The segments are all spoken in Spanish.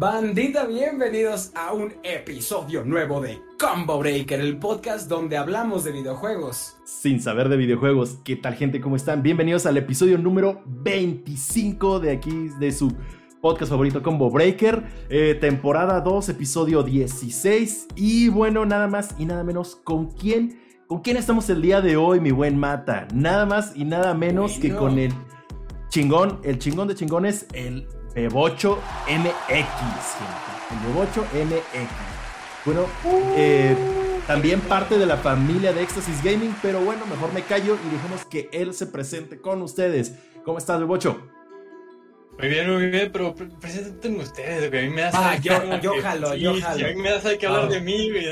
Bandita, bienvenidos a un episodio nuevo de Combo Breaker, el podcast donde hablamos de videojuegos. Sin saber de videojuegos, ¿qué tal gente? ¿Cómo están? Bienvenidos al episodio número 25 de aquí, de su podcast favorito Combo Breaker, eh, temporada 2, episodio 16. Y bueno, nada más y nada menos, ¿con quién? ¿Con quién estamos el día de hoy, mi buen Mata? Nada más y nada menos que con el chingón, el chingón de chingones, el Bebocho MX, El Bebocho MX. Bueno, eh, también parte de la familia de Éxtasis Gaming, pero bueno, mejor me callo y dejemos que él se presente con ustedes. ¿Cómo estás, Bebocho? Muy bien, muy bien, pero presenten ustedes, güey. A mí me da ah, yo, yo jalo, yo jalo. A mí me da que hablar de mí, güey.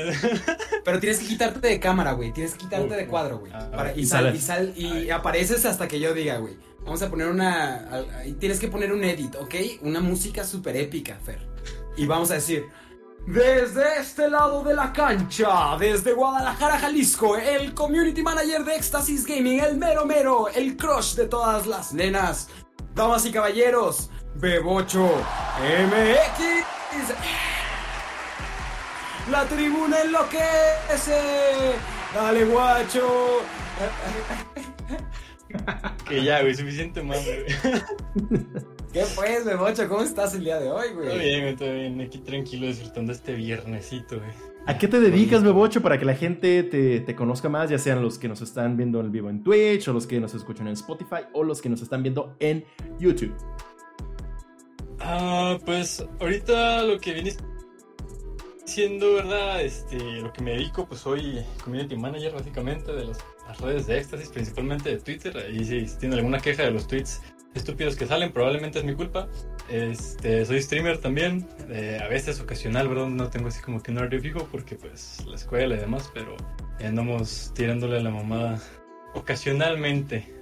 Pero tienes que quitarte de cámara, güey. Tienes que quitarte de cuadro, güey. y, sal, y, sal, y apareces hasta que yo diga, güey. Vamos a poner una. Tienes que poner un edit, ¿ok? Una música súper épica, Fer. Y vamos a decir. Desde este lado de la cancha, desde Guadalajara, Jalisco, el community manager de Éxtasis Gaming, el mero mero, el crush de todas las nenas, damas y caballeros, Bebocho MX. La tribuna enloquece. Dale, guacho. Que ya, güey, suficiente más, güey. ¿Qué pues, Bebocho? ¿Cómo estás el día de hoy, güey? Todo bien, güey, todo bien. Aquí tranquilo disfrutando este viernesito, güey. ¿A qué te dedicas, Bebocho, para que la gente te, te, conozca más, ya sean los que nos están viendo en vivo en Twitch, o los que nos escuchan en Spotify, o los que nos están viendo en YouTube? Ah, pues ahorita lo que viene siendo, ¿verdad? Este, lo que me dedico, pues soy community manager básicamente de las, redes de éxtasis, principalmente de Twitter. Ahí si, si tienen alguna queja de los tweets estúpidos que salen, probablemente es mi culpa. Este, soy streamer también, a veces ocasional, ¿verdad? No tengo así como que un horario fijo porque pues la escuela y demás, pero andamos tirándole a la mamada ocasionalmente.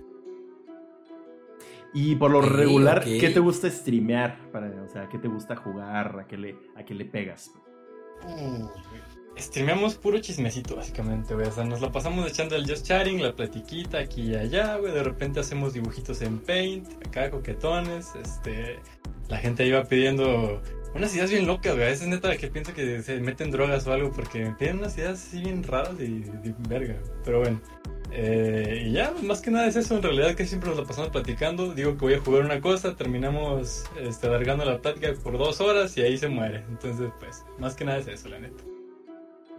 Y por lo regular, ¿qué te gusta streamear? Para, o sea, ¿qué te gusta jugar? ¿A qué le, a qué le pegas? Streameamos puro chismecito, básicamente, güey. O sea, nos la pasamos echando el just chatting, la platiquita aquí y allá, güey. De repente hacemos dibujitos en Paint, acá coquetones. Este, la gente iba pidiendo unas ideas bien locas, güey. Veces neta que pienso que se meten drogas o algo porque me piden unas ideas así bien raras y, de verga. Pero bueno. Eh, y ya, más que nada es eso. En realidad que siempre nos la pasamos platicando. Digo que voy a jugar una cosa, terminamos este, alargando la plática por dos horas y ahí se muere. Entonces, pues, más que nada es eso, la neta.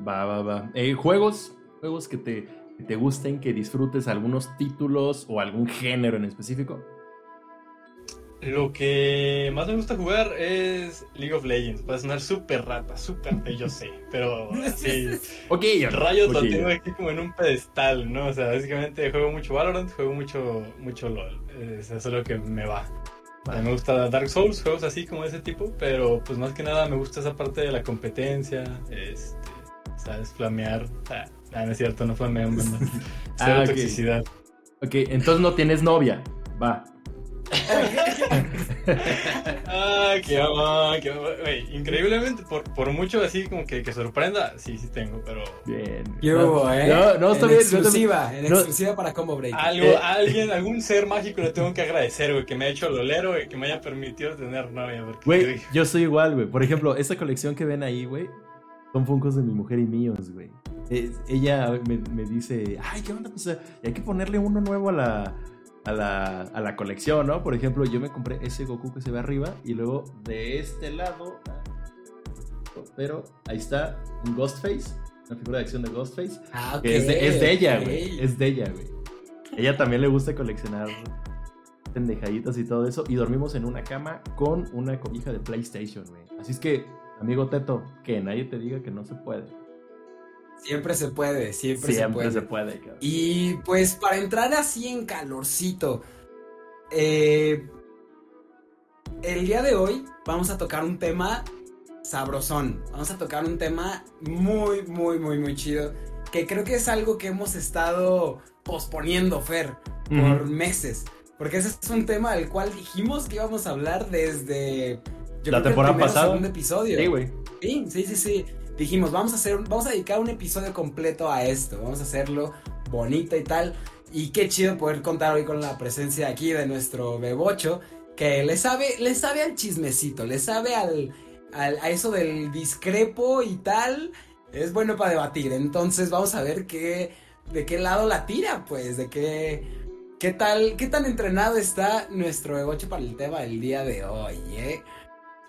Va, va, va. Eh, ¿Juegos? ¿Juegos que te, que te gusten, que disfrutes algunos títulos o algún género en específico? Lo que más me gusta jugar es League of Legends. Puede sonar súper rata, súper yo sé. Pero sí. ok, Rayo lo tengo aquí como en un pedestal, ¿no? O sea, básicamente juego mucho Valorant, juego mucho, mucho LOL. eso es lo que me va. Me gusta Dark Souls, juegos así como de ese tipo, pero pues más que nada me gusta esa parte de la competencia, este, ¿sabes? Flamear. Ah, no es cierto, no ¿verdad? Cero ah, toxicidad. Ok, entonces no tienes novia. Va. ah, qué ama, qué increíblemente, por, por mucho así como que, que, sorprenda, sí, sí tengo, pero. Bien. Yo, ¿eh? No, no, está en bien. Exclusiva, en exclusiva para Combo Break. Algo, eh. alguien, algún ser mágico le tengo que agradecer, güey, que me ha hecho lolero y que me haya permitido tener novia. Güey, yo soy igual, güey. Por ejemplo, esta colección que ven ahí, güey, son funcos de mi mujer y míos, güey. ella me, me, dice, ay, ¿qué onda? Pues eh, hay que ponerle uno nuevo a la a la, a la colección, ¿no? Por ejemplo, yo me compré ese Goku que se ve arriba y luego de este lado, pero ahí está un Ghostface, una figura de acción de Ghostface, ah, que es de, ella, güey, es de ella, güey. Ella también le gusta coleccionar pendejaditas y todo eso y dormimos en una cama con una cobija de PlayStation, güey. Así es que, amigo Teto, que nadie te diga que no se puede. Siempre se puede, siempre, se puede. se puede y pues para entrar así en calorcito, eh, el día de hoy vamos a tocar un tema sabrosón. Vamos a tocar un tema muy, muy, muy, muy chido. Que creo que es algo que hemos estado posponiendo, Fer, por meses. Porque ese es un tema del cual dijimos que íbamos a hablar desde... la temporada pasada. episodio. Sí, güey. Sí, sí, sí, sí dijimos, vamos a hacer, vamos a dedicar un episodio completo a esto, vamos a hacerlo bonito y tal. Y qué chido poder contar hoy con la presencia aquí de nuestro bebocho, que le sabe, le sabe al chismecito, le sabe al, a eso del discrepo y tal, es bueno para debatir. Entonces vamos a ver qué, de qué lado la tira, pues, de qué, qué tal, qué tan entrenado está nuestro egoche para el tema del día de hoy, ¿eh?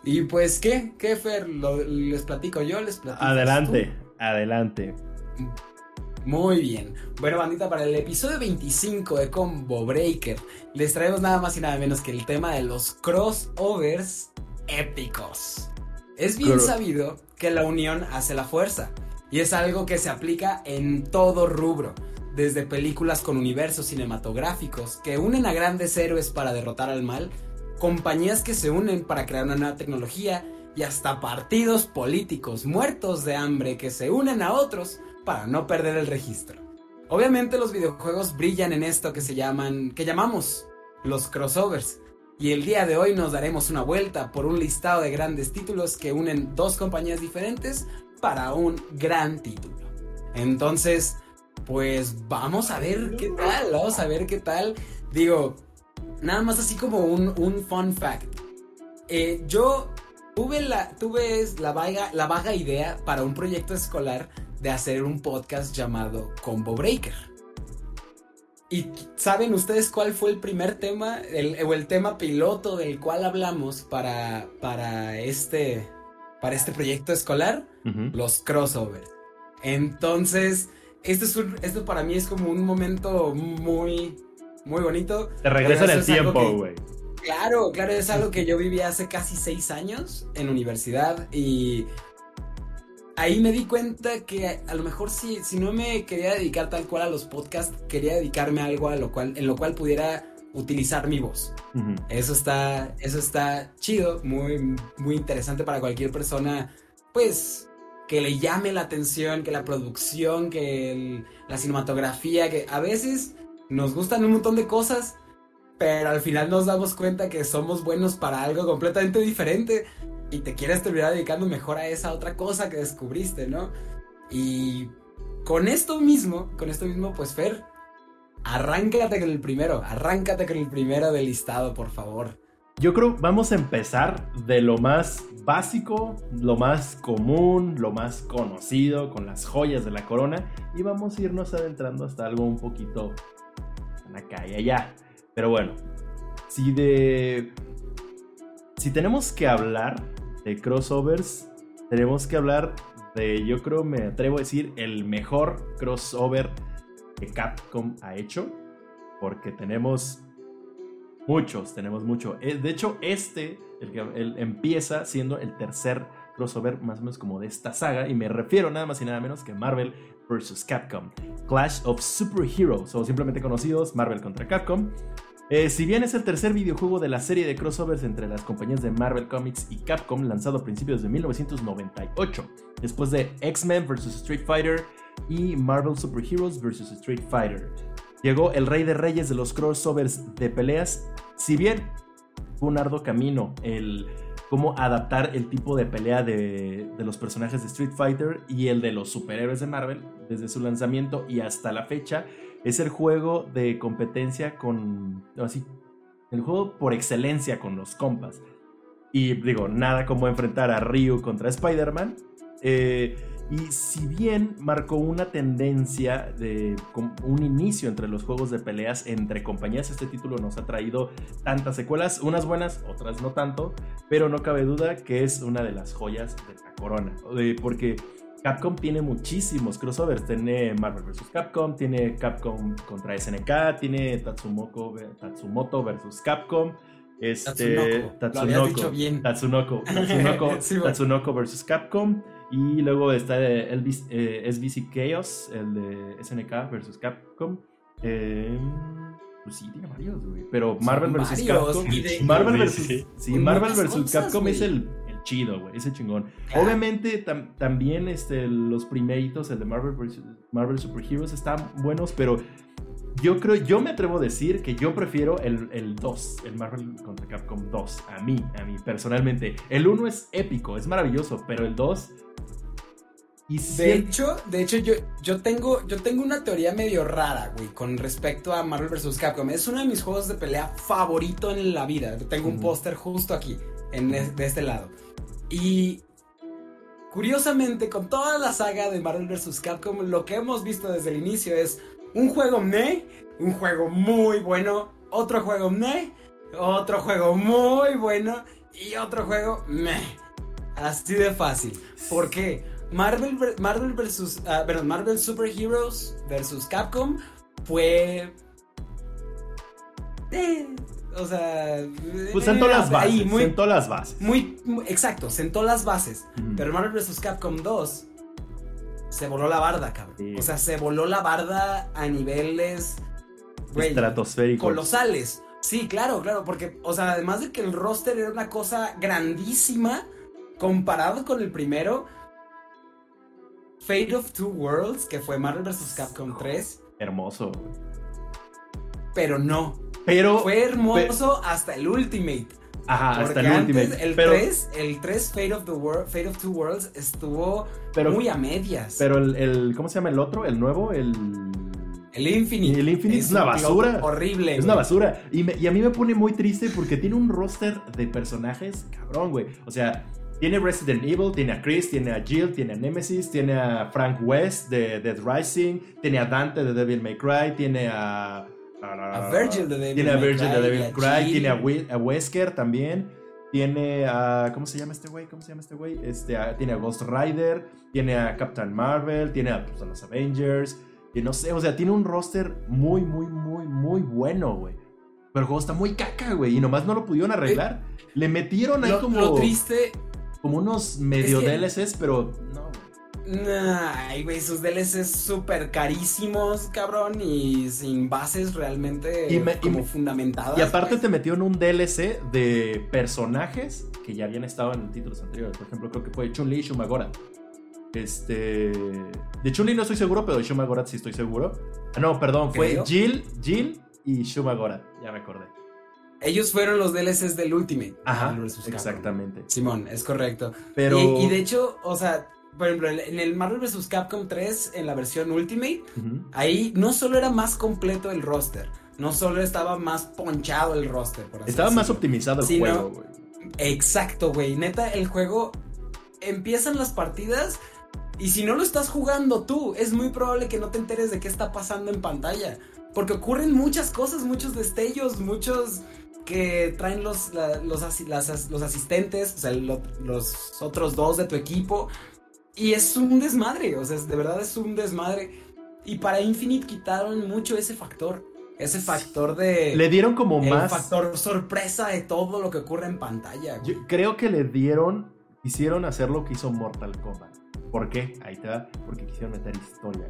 Y pues, ¿qué? ¿Qué, Fer? ¿Les platico yo? ¿Les platico Adelante, adelante. Muy bien. Bueno, bandita, para el episodio 25 de Combo Breaker, les traemos nada más y nada menos que el tema de los crossovers épicos. Es bien sabido que la unión hace la fuerza, y es algo que se aplica en todo rubro, desde películas con universos cinematográficos que unen a grandes héroes para derrotar al mal, compañías que se unen para crear una nueva tecnología, y hasta partidos políticos muertos de hambre que se unen a otros para no perder el registro. Obviamente los videojuegos brillan en esto que se llaman, que llamamos los crossovers. Y el día de hoy nos daremos una vuelta por un listado de grandes títulos que unen dos compañías diferentes para un gran título. Entonces, pues vamos a ver qué tal, vamos a ver qué tal. Digo, nada más así como un, un fun fact. Eh, yo tuve la, tuve la, vaga, la vaga idea para un proyecto escolar de hacer un podcast llamado Combo Breaker. ¿Y saben ustedes cuál fue el primer tema o el tema piloto del cual hablamos para, para, este, para este proyecto escolar? Los crossovers. Entonces, esto, es esto para mí es como un momento muy, muy bonito. Te regresa en el tiempo, güey. Claro, claro, es algo que yo viví hace casi seis años en universidad y ahí me di cuenta que a lo mejor si, si no me quería dedicar tal cual a los podcasts, quería dedicarme a algo a lo cual, en lo cual pudiera utilizar mi voz. Eso está, eso está chido, muy, muy interesante para cualquier persona, pues, que le llame la atención, que la producción, que la cinematografía, que a veces nos gustan un montón de cosas, pero al final nos damos cuenta que somos buenos para algo completamente diferente y te quieres terminar dedicando mejor a esa otra cosa que descubriste, ¿no? Y con esto mismo, con esto mismo, pues Fer, arráncate con el primero, arráncate con el primero del listado, por favor. Yo creo vamos a empezar de lo más básico, lo más común, lo más conocido, con las joyas de la corona, y vamos a irnos adentrando hasta algo un poquito acá y allá. Pero bueno, si de. Si tenemos que hablar de crossovers, tenemos que hablar de, yo creo, me atrevo a decir, el mejor crossover que Capcom ha hecho. Porque tenemos muchos, tenemos mucho. Eh, de hecho, este, el que empieza siendo el tercer crossover más o menos como de esta saga. Y me refiero nada más y nada menos que Marvel vs. Capcom. Clash of Superheroes, o simplemente conocidos Marvel contra Capcom. Eh, si bien es el tercer videojuego de la serie de crossovers entre las compañías de Marvel Comics y Capcom, lanzado a principios de 1998, después de X-Men vs. Street Fighter y Marvel Super Heroes vs. Street Fighter. Llegó el rey de reyes de los crossovers de peleas, si bien fue un arduo camino el cómo adaptar el tipo de pelea de, de, los personajes de Street Fighter y el de los superhéroes de Marvel desde su lanzamiento y hasta la fecha es el juego de competencia con. Así. El juego por excelencia con los compas. Y digo, nada como enfrentar a Ryu contra Spider-Man. Eh, y si bien marcó una tendencia de un inicio entre los juegos de peleas entre compañías, este título nos ha traído tantas secuelas, unas buenas, otras no tanto, pero no cabe duda que es una de las joyas de la corona. Porque Capcom tiene muchísimos crossovers. Tiene Marvel vs. Capcom, tiene Capcom contra SNK, tiene Tatsumoko, Tatsumoto vs. Capcom. Este, Tatsunoko, Tatsunoko, Tatsunoko, Tatsunoko vs. Capcom. Y luego está el, eh, SBC Chaos, el de SNK vs. Capcom. Eh, pues sí, tiene varios, güey. Pero Marvel vs. Capcom. Marvel vs. Sí, Marvel vs. Capcom es el chido, güey, ese chingón. Obviamente también este, los primeritos, el de Marvel, Marvel Super Heroes, están buenos, pero yo creo, yo me atrevo a decir que yo prefiero el, el 2, el Marvel contra Capcom 2, a mí, a mí personalmente. El 1 es épico, es maravilloso, pero el 2... Y de hecho, de hecho yo, yo, tengo, yo tengo una teoría medio rara, güey, con respecto a Marvel vs. Capcom. Es uno de mis juegos de pelea favorito en la vida. Tengo un póster justo aquí. De este lado. Y curiosamente, con toda la saga de Marvel vs. Capcom, lo que hemos visto desde el inicio es un juego me, un juego muy bueno, otro juego me, otro juego muy bueno y otro juego me. Así de fácil. ¿Por qué? Marvel, Marvel versus, ah, Marvel Super Heroes versus Capcom fue eh, o sea. Pues sentó las bases. muy, sentó las bases. Muy, exacto, sentó las bases. Pero Marvel vs. Capcom 2 se voló la barda, cabrón. O sea, se voló la barda a niveles. estratosféricos. Colosales. Sí, claro, claro. Porque, o sea, además de que el roster era una cosa grandísima, comparado con el primero. Fate of Two Worlds, que fue Marvel vs. Capcom 3. Hermoso. Pero no, pero. Fue hermoso hasta el Ultimate. Ajá, hasta el Ultimate. El 3, el 3 Fate of, the World, Fate of Two Worlds estuvo muy a medias. Pero el, ¿Cómo se llama el otro? El nuevo, el. El Infinite. El Infinite es, una basura. Horrible. Es una basura. Y, y, a mí me pone muy triste porque tiene un roster de personajes cabrón, güey. O sea, tiene Resident Evil, tiene a Chris, tiene a Jill, tiene a Nemesis, tiene a Frank West de Dead Rising, tiene a Dante de Devil May Cry, tiene a a Virgil de David Tiene a Virgil de David Cry, tiene a, Wesker también. Tiene a. ¿Cómo se llama este güey? ¿Cómo se llama este güey? Este, tiene a Ghost Rider. Tiene a Captain Marvel. Tiene a, pues, los Avengers. Y no sé, o sea, tiene un roster muy, muy, muy, muy bueno, güey. Pero el juego está muy caca, güey. Y nomás no lo pudieron arreglar. Le metieron ahí como. Lo triste. Como unos medio DLCs, pero no, Ay, güey, sus DLCs súper carísimos, cabrón, y sin bases realmente como fundamentadas. Y aparte te metió en un DLC de personajes que ya habían estado en títulos anteriores. Por ejemplo, creo que fue Chun-Li y Shumagora. Este. De Chun-Li no estoy seguro, pero de Shumagora sí estoy seguro. Ah, no, perdón, fue Jill, Jill y Shumagora. Ya me acordé. Ellos fueron los DLCs del Ultimate. Ajá, exactamente. Simón, es correcto. Pero... y de hecho, o sea, por ejemplo, en el Marvel vs. Capcom 3, en la versión Ultimate, ahí no solo era más completo el roster, no solo estaba más ponchado el roster. estaba más optimizado el juego, güey. Exacto, güey. Neta, el juego empiezan las partidas y si no lo estás jugando tú, es muy probable que no te enteres de qué está pasando en pantalla. Porque ocurren muchas cosas, muchos destellos, muchos que traen los, los, los asistentes, o sea, los otros dos de tu equipo. Y es un desmadre, o sea, de verdad es un desmadre. Y para Infinite quitaron mucho ese factor. Ese factor de. Le dieron como el más. factor sorpresa de todo lo que ocurre en pantalla. Yo creo que le dieron. Hicieron hacer lo que hizo Mortal Kombat. ¿Por qué? Ahí te va. Porque quisieron meter historia,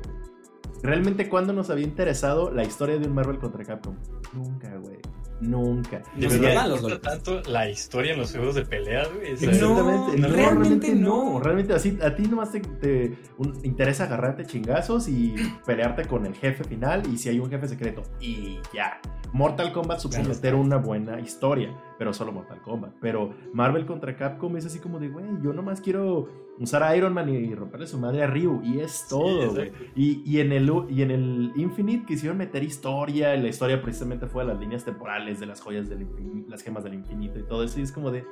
Realmente, ¿cuándo nos había interesado la historia de un Marvel contra Capcom? Nunca, güey. Nunca. De verdad no tanto la historia en los juegos de pelea, güey. Exactamente. No, realmente no. Realmente así, a ti nomás te, interesa agarrarte chingazos y pelearte con el jefe final y si hay un jefe secreto. Y ya. Mortal Kombat supo meter una buena historia, pero solo Mortal Kombat. Pero Marvel contra Capcom es así como de, güey, yo nomás quiero usar a Iron Man y romperle su madre a Ryu. Y es todo, güey. y, en el, y en el Infinite quisieron meter historia. Y la historia precisamente fue de las líneas temporales, de las joyas del infinito, las gemas del infinito y todo eso. Y es como de,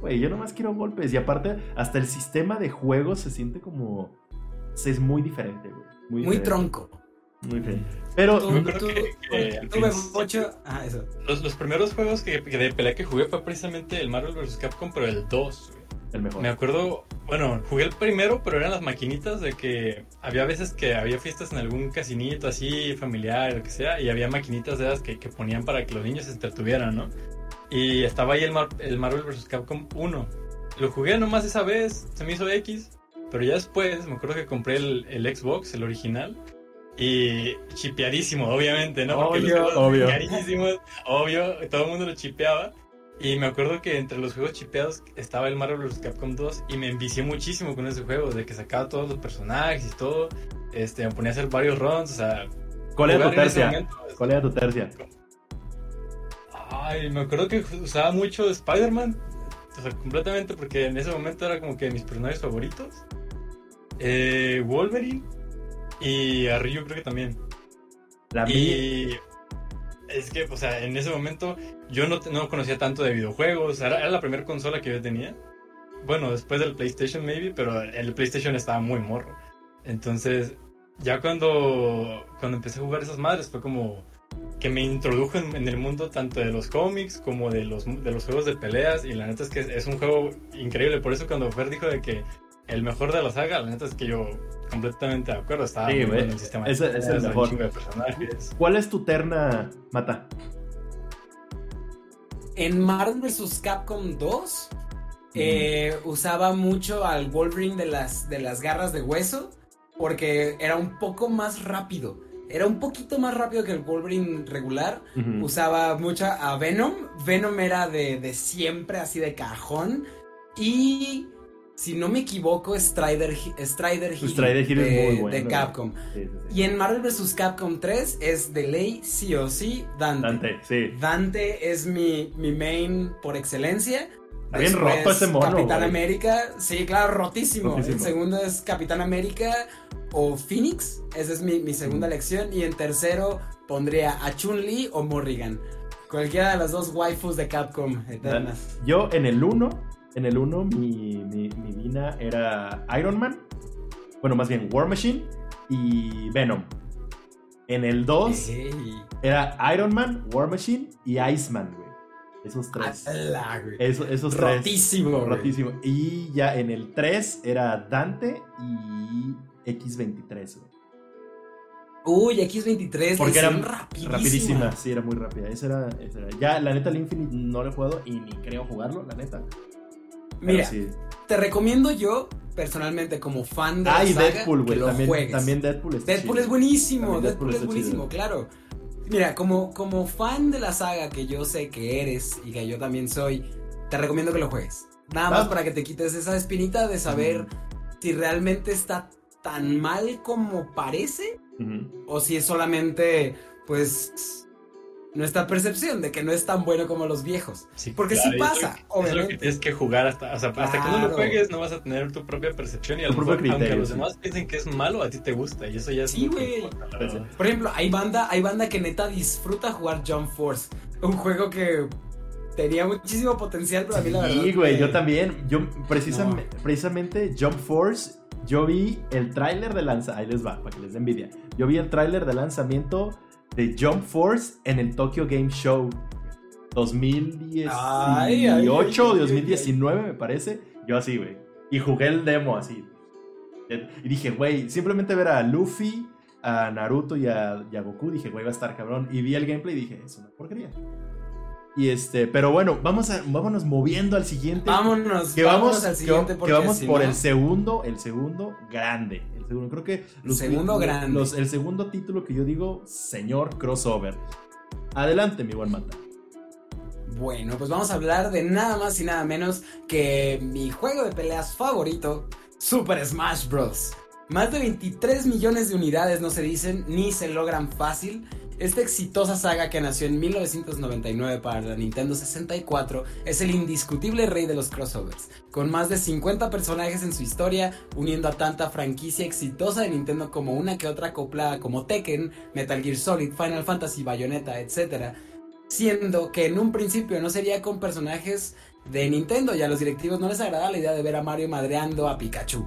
güey, yo nomás quiero golpes. Y aparte, hasta el sistema de juego se siente como. Es muy diferente, güey. Muy, muy tronco. Muy bien. Pero tú, Los, los, primeros juegos que, de pelea que jugué fue precisamente el Marvel vs. Capcom, pero el 2. El mejor. Me acuerdo, bueno, jugué el primero, pero eran las maquinitas de que había veces que había fiestas en algún casinito así, familiar, lo que sea, y había maquinitas de esas que, que ponían para que los niños se entretuvieran, ¿no? Y estaba ahí el, el Marvel vs. Capcom 1. Lo jugué nomás esa vez, se me hizo X, pero ya después me acuerdo que compré el, el Xbox, el original, y chipeadísimo, obviamente, ¿no? Porque obvio, obvio. obvio, todo el mundo lo chipeaba. Y me acuerdo que entre los juegos chipeados estaba el Marvel vs. Capcom 2 y me envicié muchísimo con ese juego, de que sacaba todos los personajes y todo. Este, me ponía a hacer varios runs, o sea... ¿Cuál era tu tercia? ¿Cuál era tu tercia? Ay, me acuerdo que usaba mucho Spider-Man, o sea, completamente, porque en ese momento era como que mis personajes favoritos. Eh, Wolverine y a Ryu creo que también. La y es que, o sea, en ese momento yo no, no conocía tanto de videojuegos. Era, era la primera consola que yo tenía. Bueno, después del PlayStation, maybe, pero el PlayStation estaba muy morro. Entonces, ya cuando, cuando empecé a jugar esas madres, fue como que me introdujo en, el mundo tanto de los cómics como de los, de los juegos de peleas. Y la neta es que es, un juego increíble. Por eso, cuando Fer dijo de que el mejor de la saga, la neta es que yo completamente de acuerdo. Estaba sí, muy el sistema. Es, es el mejor. ¿Cuál es tu terna, Mata? En Marvel vs. Capcom 2 eh, usaba mucho al Wolverine de las, de las garras de hueso porque era un poco más rápido. Era un poquito más rápido que el Wolverine regular. Usaba mucho a Venom. Venom era de, de siempre, así de cajón. Y si no me equivoco, Strider, Strider Hill, de, de, Capcom. Y en Marvel vs. Capcom 3 es de ley sí o sí Dante. Dante, sí. Dante es mi, mi main por excelencia. Bien roto ese mono. Capitán América, sí, claro, rotísimo. El segundo es Capitán América o Phoenix, esa es mi, mi segunda elección. Y en tercero pondría a Chun-Li o Morrigan. Cualquiera de las dos waifus de Capcom eternas. Yo en el 1 en el 1 mi, mi, Dina era Iron Man. Bueno, más bien War Machine y Venom. En el 2 era Iron Man, War Machine y Iceman, güey. Esos tres. esos rotísimo, tres. Rotísimo. Y ya en el 3 era Dante y X23, güey. Uy, X23. Porque era rapidísima. Sí, era muy rápida. Esa era, esa era, Ya, la neta, el Infinite no lo he jugado y ni creo jugarlo, la neta. Mira, te recomiendo yo, personalmente, como fan de ah, la saga, Deadpool, güey. También, también, Deadpool es Deadpool es buenísimo, Deadpool, es buenísimo, claro. Mira, como, como fan de la saga que yo sé que eres y que yo también soy, te recomiendo que lo juegues. Nada más para que te quites esa espinita de saber si realmente está tan mal como parece o si es solamente, pues, nuestra percepción de que no es tan bueno como los viejos. Porque sí pasa, es lo, que, tienes que jugar hasta, o sea, hasta que no lo juegues no vas a tener tu propia percepción y a lo mejor, aunque los demás piensen que es malo, a ti te gusta y eso ya es Sí, güey. Por ejemplo, hay banda, hay banda que neta disfruta jugar Jump Force, un juego que tenía muchísimo potencial, pero a mí la verdad. Sí, güey, yo también. Yo precisamente, precisamente Jump Force, yo vi el tráiler de lanzamiento. Ahí les va, para que les dé envidia. Yo vi el tráiler de lanzamiento de Jump Force en el Tokyo Game Show 2018 o 2019, me parece. Yo así, güey. Y jugué el demo así. Y dije, güey, simplemente ver a Luffy, a Naruto y a, Goku, dije, güey, va a estar cabrón. Y vi el gameplay y dije, es una porquería. Y este, pero bueno, vamos a, vámonos moviendo al siguiente. Vámonos, que vamos, al siguiente que, vamos por el segundo, el segundo grande. Creo que segundo grande. el segundo título que yo digo, señor crossover. Adelante, mi buen Mata. Bueno, pues vamos a hablar de nada más y nada menos que mi juego de peleas favorito, Super Smash Bros. Más de 23 millones de unidades no se dicen ni se logran fácil esta exitosa saga que nació en 1999 para la Nintendo 64 es el indiscutible rey de los crossovers, con más de 50 personajes en su historia, uniendo a tanta franquicia exitosa de Nintendo como una que otra acoplada como Tekken, Metal Gear Solid, Final Fantasy, Bayonetta, etc. Siendo que en un principio no sería con personajes de Nintendo y a los directivos no les agrada la idea de ver a Mario madreando a Pikachu.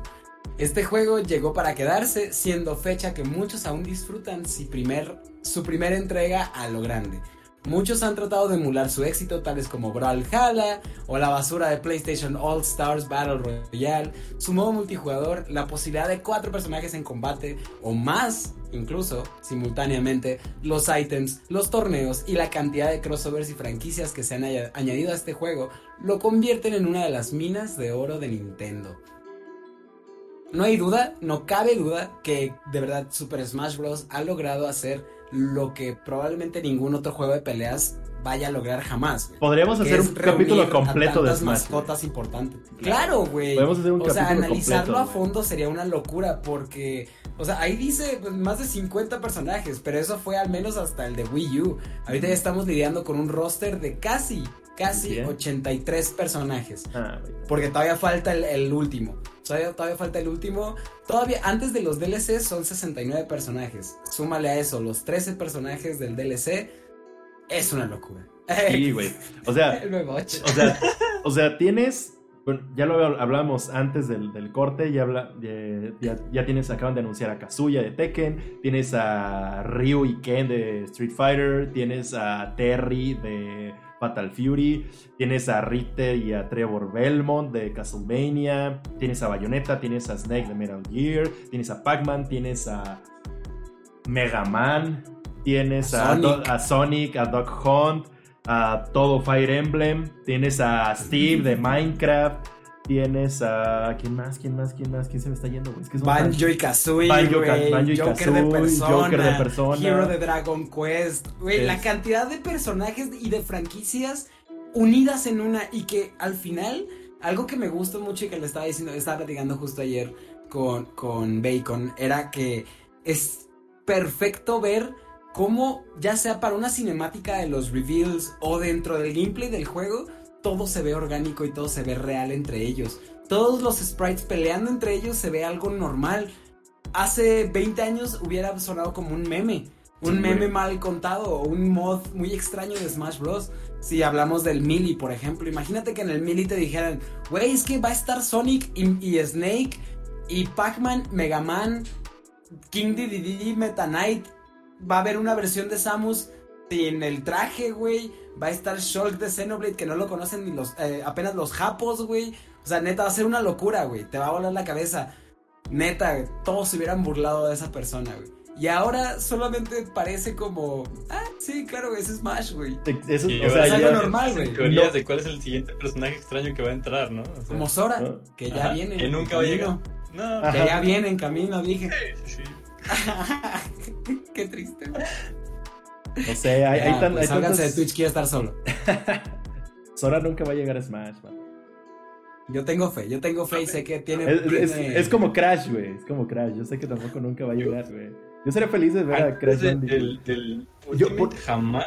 Este juego llegó para quedarse, siendo fecha que muchos aún disfrutan si primer, su primera entrega a lo grande. Muchos han tratado de emular su éxito, tales como Brawlhalla o la basura de PlayStation All Stars Battle Royale, su modo multijugador, la posibilidad de cuatro personajes en combate o más, incluso simultáneamente, los items, los torneos y la cantidad de crossovers y franquicias que se han añadido a este juego lo convierten en una de las minas de oro de Nintendo. No hay duda, no cabe duda que de verdad Super Smash Bros. ha logrado hacer lo que probablemente ningún otro juego de peleas vaya a lograr jamás. Podríamos hacer un capítulo completo de Smash. mascotas importantes. Claro, güey. Podemos hacer un o sea, analizarlo a fondo sería una locura porque, o sea, ahí dice pues, más de 50 personajes, pero eso fue al menos hasta el de Wii U. Ahorita ya estamos lidiando con un roster de casi casi 83 personajes. Ah, porque todavía falta el, último. Todavía, todavía, falta el último. Todavía antes de los DLC son 69 personajes. Súmale a eso los 13 personajes del DLC. es una locura. Sí, güey. O sea, o sea, o sea, tienes bueno, ya lo hablamos antes del, corte, ya, habla, ya, tienes, acaban de anunciar a Kazuya de Tekken, tienes a Ryu y Ken de Street Fighter, tienes a Terry de Fatal Fury, tienes a Richter y a Trevor Belmont de Castlevania, tienes a Bayonetta, tienes a Snake de Metal Gear, tienes a Pac-Man, tienes a Mega Man, tienes a Sonic. a Sonic, a Doc Hunt, a todo Fire Emblem, tienes a Steve de Minecraft, tienes a. ¿Quién más? ¿Quién más? ¿Quién más? ¿Quién se me está yendo, güey? Banjo y Kazooie, Banjo, Banjo y Joker, de persona, Joker de persona. Hero de Dragon Quest. Güey, la cantidad de personajes y de franquicias unidas en una y que al final. Algo que me gustó mucho y que le estaba diciendo, estaba platicando justo ayer con, con Bacon, era que es perfecto ver cómo, ya sea para una cinemática de los reveals o dentro del gameplay del juego, todo se ve orgánico y todo se ve real entre ellos. Todos los sprites peleando entre ellos se ve algo normal. Hace 20 años hubiera sonado como un meme. Un meme mal contado o un mod muy extraño de Smash Bros. Si hablamos del Melee, por ejemplo. Imagínate que en el Melee te dijeran, güey, es que va a estar Sonic y, Snake y Pac-Man, Mega Man, King Dedede, Meta Knight va a haber una versión de Samus sin el traje, güey. Va a estar Shulk de Xenoblade, que no lo conocen ni los, eh, apenas los japos, güey. O sea, neta, va a ser una locura, güey. Te va a volar la cabeza. Neta, todos se hubieran burlado de esa persona, güey. Y ahora solamente parece como, ah, sí, claro, es Smash, güey. Eso o sea, es algo normal, güey. Teorías de cuál es el siguiente personaje extraño que va a entrar, ¿no? como Sora, que ya viene. Que nunca va a llegar. No. Que ya viene en camino, dije. Sí, sí. Qué triste. No sé, hay, ya, hay, pues de Twitch, quiero estar solo. Sora nunca va a llegar a Smash, man. Yo tengo fe, yo tengo fe y sé que tiene. Es, como Crash, güey. Es como Crash. Yo sé que tampoco nunca va a llegar, güey. Yo sería feliz de ver a Crash Del, del yo jamás.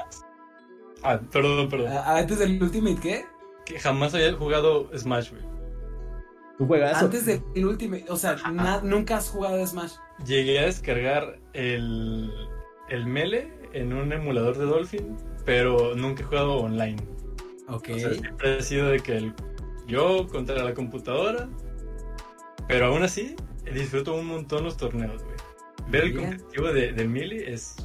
Ah, perdón, perdón. ¿Antes del Ultimate qué? Que jamás había jugado Smash, güey. ¿Tú juegas Antes del Ultimate, o sea, nunca has jugado Smash. Llegué a descargar el, el Mele en un emulador de Dolphin, pero nunca he jugado online. Ok. O sea, siempre ha sido de que el, yo contra la computadora, pero aún así disfruto un montón los torneos, güey. Ver el competitivo de, de Mili es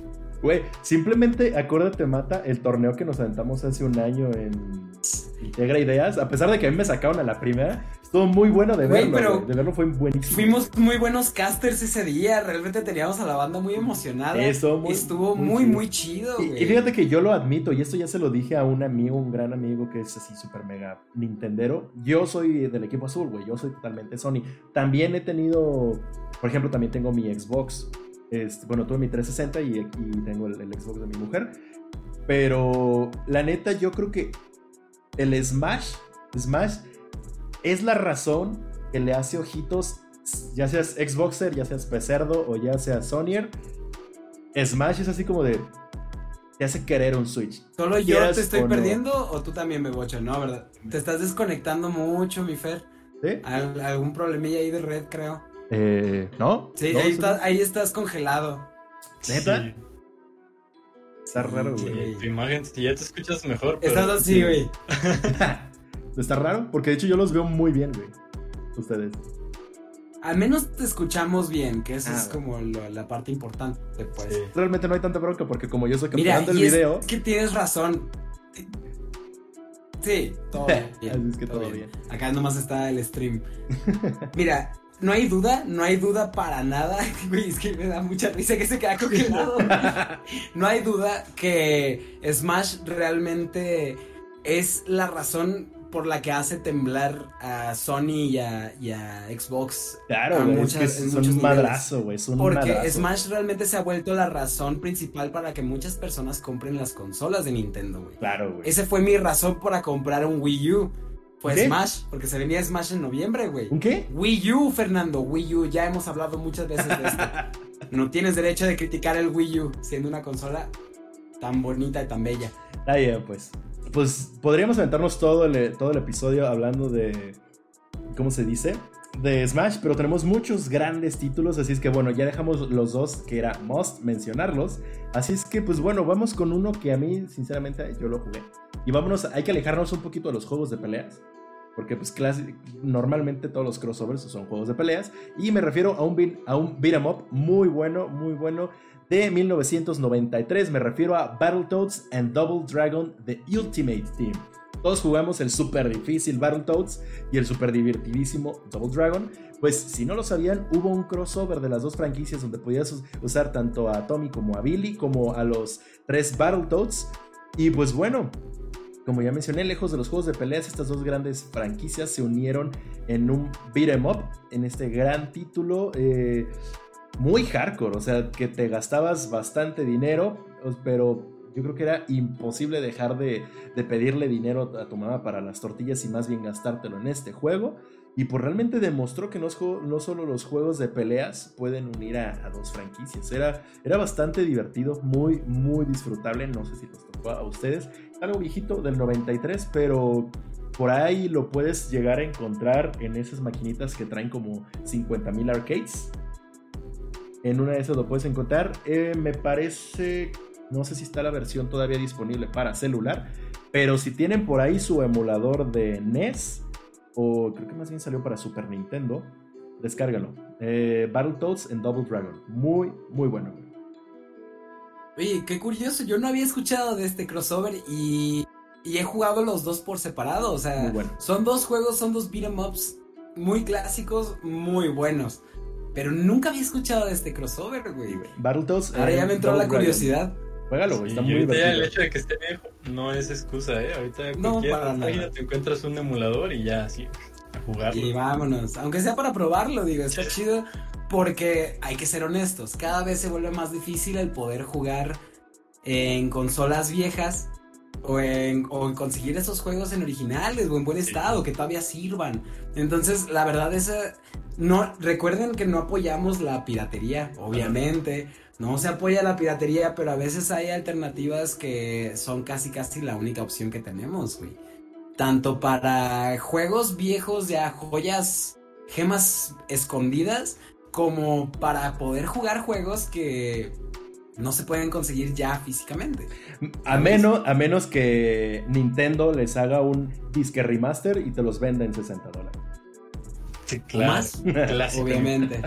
Güey, simplemente acuérdate, Mata, el torneo que nos aventamos hace un año en Integra Ideas. A pesar de que a mí me sacaron a la primera, estuvo muy bueno de verlo. pero de verlo fue buenísimo. Fuimos muy buenos casters ese día. Realmente teníamos a la banda muy emocionada. Eso, Estuvo muy, muy, chido. Y, fíjate que yo lo admito, y esto ya se lo dije a un amigo, un gran amigo que es así súper mega Nintendero. Yo soy del equipo azul, güey. Yo soy totalmente Sony. También he tenido, por ejemplo, también tengo mi Xbox. Este, bueno, tuve mi 360 y, tengo el, Xbox de mi mujer. Pero la neta, yo creo que el Smash, Smash es la razón que le hace ojitos, ya seas Xboxer, ya seas Pecerdo o ya seas Sonyer. Smash es así como de. Te hace querer un Switch. ¿Solo yo te estoy perdiendo o tú también me bocho? No, ¿verdad? Te estás desconectando mucho, mi Fer. ¿Sí? algún problemilla ahí de red, creo. Eh, ¿No? Sí, ahí, estás congelado. ¿Neta? Está raro, güey. Tu imagen, si ya te escuchas mejor. Estás así, güey. Está raro, porque de hecho yo los veo muy bien, güey. Ustedes. Al menos te escuchamos bien, que eso ah, es como la parte importante, pues. Realmente no hay tanta bronca, porque como yo soy capturando el video. Es que tienes razón. Sí, todo bien. es que todo, bien. Acá nomás está el stream. Mira, no hay duda, no hay duda para nada. Güey, es que me da mucha risa que se queda congelado. no hay duda que Smash realmente es la razón por la que hace temblar a Sony y a, Xbox. Claro, es que es, un madrazo, güey. Porque Smash realmente se ha vuelto la razón principal para que muchas personas compren las consolas de Nintendo, güey. Claro, güey. Ese fue mi razón para comprar un Wii U. Fue Smash, porque se venía Smash en noviembre, güey. ¿Un qué? Wii U, Fernando, Wii U. Ya hemos hablado muchas veces de esto. no tienes derecho de criticar el Wii U, siendo una consola tan bonita y tan bella. Ahí, pues. Pues podríamos aventarnos todo el, todo el episodio hablando de. ¿Cómo se dice? de Smash, pero tenemos muchos grandes títulos, así es que bueno, ya dejamos los dos que era must mencionarlos. Así es que pues bueno, vamos con uno que a mí sinceramente yo lo jugué. Y vámonos, hay que alejarnos un poquito de los juegos de peleas. Porque pues normalmente todos los crossovers son juegos de peleas. Y me refiero a un, a un beat em up muy bueno, muy bueno. De 1993 me refiero a Battletoads and Double Dragon The Ultimate Team. Todos jugamos el super difícil Battletoads y el super divertidísimo Double Dragon. Pues si no lo sabían, hubo un crossover de las dos franquicias donde podías usar tanto a Tommy como a Billy, como a los tres Battletoads. Y pues bueno, como ya mencioné, lejos de los juegos de peleas, estas dos grandes franquicias se unieron en un beat em up, en este gran título. Eh, muy hardcore, o sea, que te gastabas bastante dinero, pero yo creo que era imposible dejar de, pedirle dinero a tu mamá para las tortillas y más bien gastártelo en este juego. Y pues realmente demostró que no, no solo los juegos de peleas pueden unir a, dos franquicias. Era, era bastante divertido, muy, muy disfrutable. No sé si les tocó a ustedes. Algo viejito del 93, pero por ahí lo puedes llegar a encontrar en esas maquinitas que traen como 50.000 arcades. En una de esas lo puedes encontrar. Eh, me parece no sé si está la versión todavía disponible para celular, pero si tienen por ahí su emulador de NES, o creo que más bien salió para Super Nintendo, descárgalo. Eh, Battletoads en Double Dragon. Muy, muy bueno. Oye, qué curioso, yo no había escuchado de este crossover y, he jugado los dos por separado, o sea, son dos juegos, son dos beat'em ups muy clásicos, muy buenos. Pero nunca había escuchado de este crossover, güey. Battletoads. Ahora ya me entró la curiosidad. Juégalo, güey, está muy divertido. el hecho de que esté viejo no es excusa, ¿eh? Ahorita en cualquier página te encuentras un emulador y ya, así, a jugarlo. Y vámonos, aunque sea para probarlo, digo, está chido porque hay que ser honestos, cada vez se vuelve más difícil el poder jugar en consolas viejas o en, o en conseguir esos juegos en originales o en buen estado, que todavía sirvan. Entonces, la verdad es, no, recuerden que no apoyamos la piratería, obviamente no se apoya la piratería, pero a veces hay alternativas que son casi casi la única opción que tenemos, güey. Tanto para juegos viejos ya joyas, gemas escondidas, como para poder jugar juegos que no se pueden conseguir ya físicamente. A menos, a menos que Nintendo les haga un disque remaster y te los venda en 60 dólares. Sí, claro. Más, obviamente.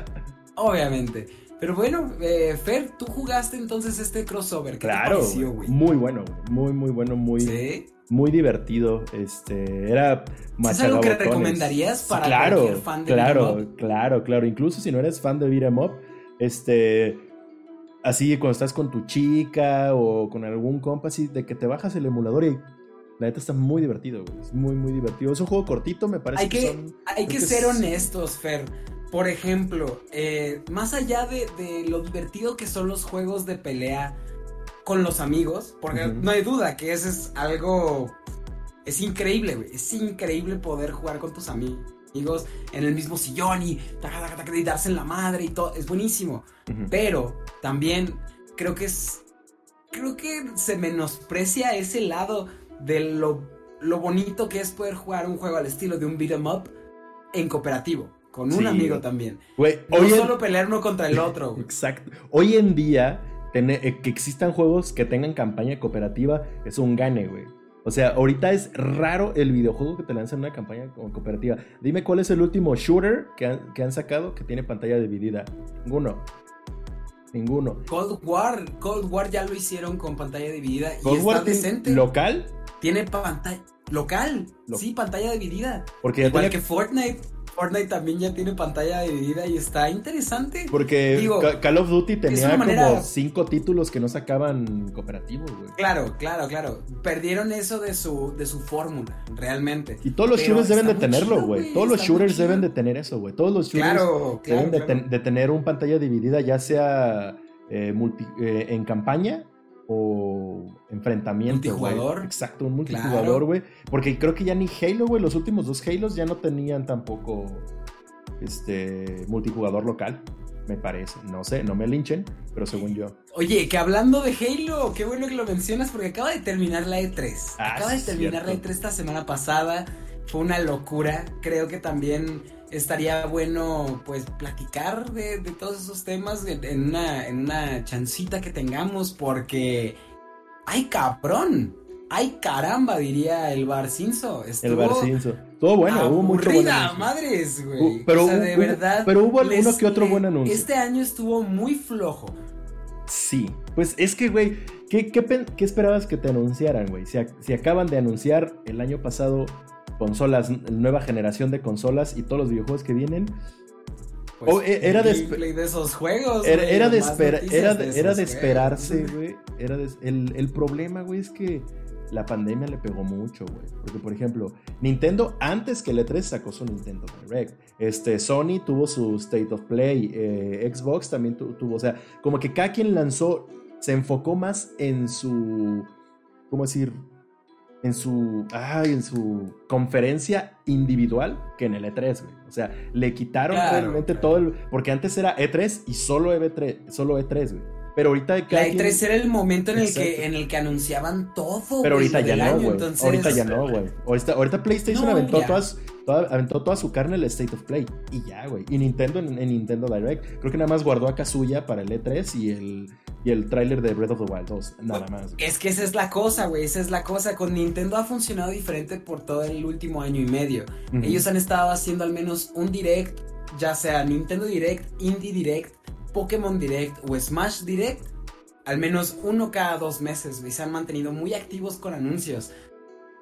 Obviamente. Pero bueno, eh, Fer, tú jugaste entonces este crossover. ¿Qué claro, te pareció, güey? Muy bueno, muy, muy bueno, muy, muy divertido. Este, era ¿Es algo que recomendarías para cualquier fan de Claro, claro, claro, claro. Incluso si no eres fan de Beat'em Up, este, así cuando estás con tu chica o con algún compa, así de que te bajas el emulador y la neta está muy divertido, güey. Es muy, muy divertido. Es un juego cortito, me parece hay que, Hay que ser honestos, Fer. Por ejemplo, eh, más allá de, lo divertido que son los juegos de pelea con los amigos, porque no hay duda que eso es algo... Es increíble, güey. Es increíble poder jugar con tus amigos en el mismo sillón y, darse en la madre y todo. Es buenísimo. Pero también creo que es... Creo que se menosprecia ese lado de lo, lo bonito que es poder jugar un juego al estilo de un beat'em up en cooperativo. Con un amigo también. no solo pelear uno contra el otro. Exacto. Hoy en día, eh, que existan juegos que tengan campaña cooperativa es un gane, güey. O sea, ahorita es raro el videojuego que te lanzan una campaña cooperativa. Dime cuál es el último shooter que han, sacado que tiene pantalla dividida. Ninguno. Ninguno. Cold War, Cold War ya lo hicieron con pantalla dividida y está decente. ¿Local? Tiene pantalla local, sí, pantalla dividida. Porque Igual que Fortnite. Fortnite también ya tiene pantalla dividida y está interesante. Porque Call of Duty tenía como cinco títulos que no sacaban cooperativos, güey. Claro, claro, claro. Perdieron eso de su, de su fórmula, realmente. Y todos los shooters deben de tenerlo, güey. Todos los shooters deben de tener eso, güey. Todos los shooters deben de, tener un pantalla dividida, ya sea eh, eh, en campaña o enfrentamiento. Multijugador. Exacto, un multijugador, güey. Porque creo que ya ni Halo, güey, los últimos dos Halos ya no tenían tampoco este multijugador local. Me parece, no sé, no me linchen, pero según yo. Oye, que hablando de Halo, qué bueno que lo mencionas porque acaba de terminar la E3. Ah, acaba de terminar la E3 esta semana pasada. Fue una locura. Creo que también estaría bueno pues platicar de, todos esos temas en, una, en una chancita que tengamos porque ¡ay cabrón! ¡ay caramba! diría el Barcinzo. el Barcinzo. Todo bueno, hubo mucho buen madres, güey. Pero, de verdad. Pero hubo uno que otro buen anuncio. Este año estuvo muy flojo. Sí, pues es que, güey, ¿qué, qué, esperabas que te anunciaran, güey? Si, si acaban de anunciar el año pasado consolas, nueva generación de consolas y todos los videojuegos que vienen. Pues, era de, esos juegos. Era, de, era, de, esperarse, güey. Era el, el, problema, güey, es que la pandemia le pegó mucho, güey. Porque, por ejemplo, Nintendo antes que el E3 sacó su Nintendo Direct. Este, Sony tuvo su State of Play. Eh, Xbox también tuvo. O sea, como que cada quien lanzó, se enfocó más en su. ¿Cómo decir? En su, ay, en su conferencia individual que en el E3, güey. O sea, le quitaron realmente todo el... Porque antes era E3 y solo, E3, solo E3, güey. Pero ahorita... La E3 era el momento en el, que, en el que anunciaban todo. Pero ahorita ya no, güey. Ahorita ya no, güey. Ahorita, PlayStation aventó, todas, toda, aventó toda su carne en el State of Play. Y ya, güey. Y Nintendo en, Nintendo Direct. Creo que nada más guardó a Kazuya para el E3 y el, y el tráiler de Breath of the Wild 2. Nada más. Es que esa es la cosa, güey. Esa es la cosa. Con Nintendo ha funcionado diferente por todo el último año y medio. Ellos han estado haciendo al menos un direct, ya sea Nintendo Direct, Indie Direct, Pokémon Direct o Smash Direct. Al menos uno cada dos meses, güey. Se han mantenido muy activos con anuncios.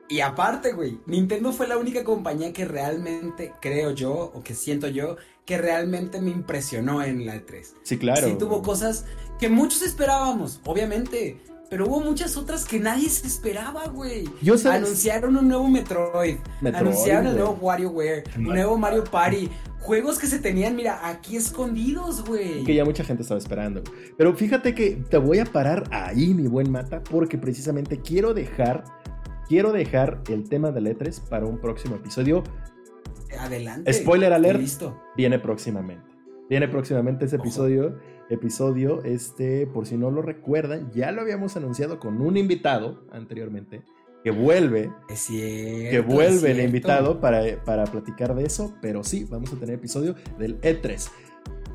Y aparte, güey, Nintendo fue la única compañía que realmente, creo yo, o que siento yo, que realmente me impresionó en la E3. Sí, claro. Sí, tuvo cosas que muchos esperábamos, obviamente. Pero hubo muchas otras que nadie se esperaba, güey. Anunciaron un nuevo Metroid. anunciaron el nuevo WarioWare. Un nuevo Mario Party. Juegos que se tenían, mira, aquí escondidos, güey. Que ya mucha gente estaba esperando. Pero fíjate que te voy a parar ahí, mi buen mata, porque precisamente quiero dejar quiero dejar el tema de letras para un próximo episodio. Adelante. Spoiler alert. Listo. Viene próximamente. Viene próximamente ese episodio. Episodio, este, por si no lo recuerdan, ya lo habíamos anunciado con un invitado anteriormente. Que vuelve. Es cierto, que vuelve el invitado para, para platicar de eso. Pero sí, vamos a tener episodio del E3.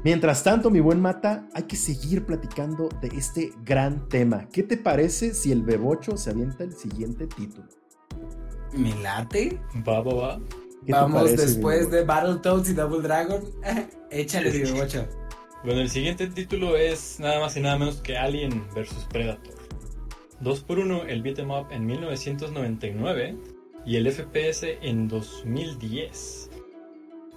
Mientras tanto, mi buen Mata, hay que seguir platicando de este gran tema. ¿Qué te parece si el Bebocho se avienta el siguiente título? ¿Me late? Va, va, va. Vamos después de Battletoads y Double Dragon. Échale, Bebocho. Bueno, el siguiente título es nada más y nada menos que Alien vs Predator. 2 por 1 el beat'em up en 1999 y el FPS en 2010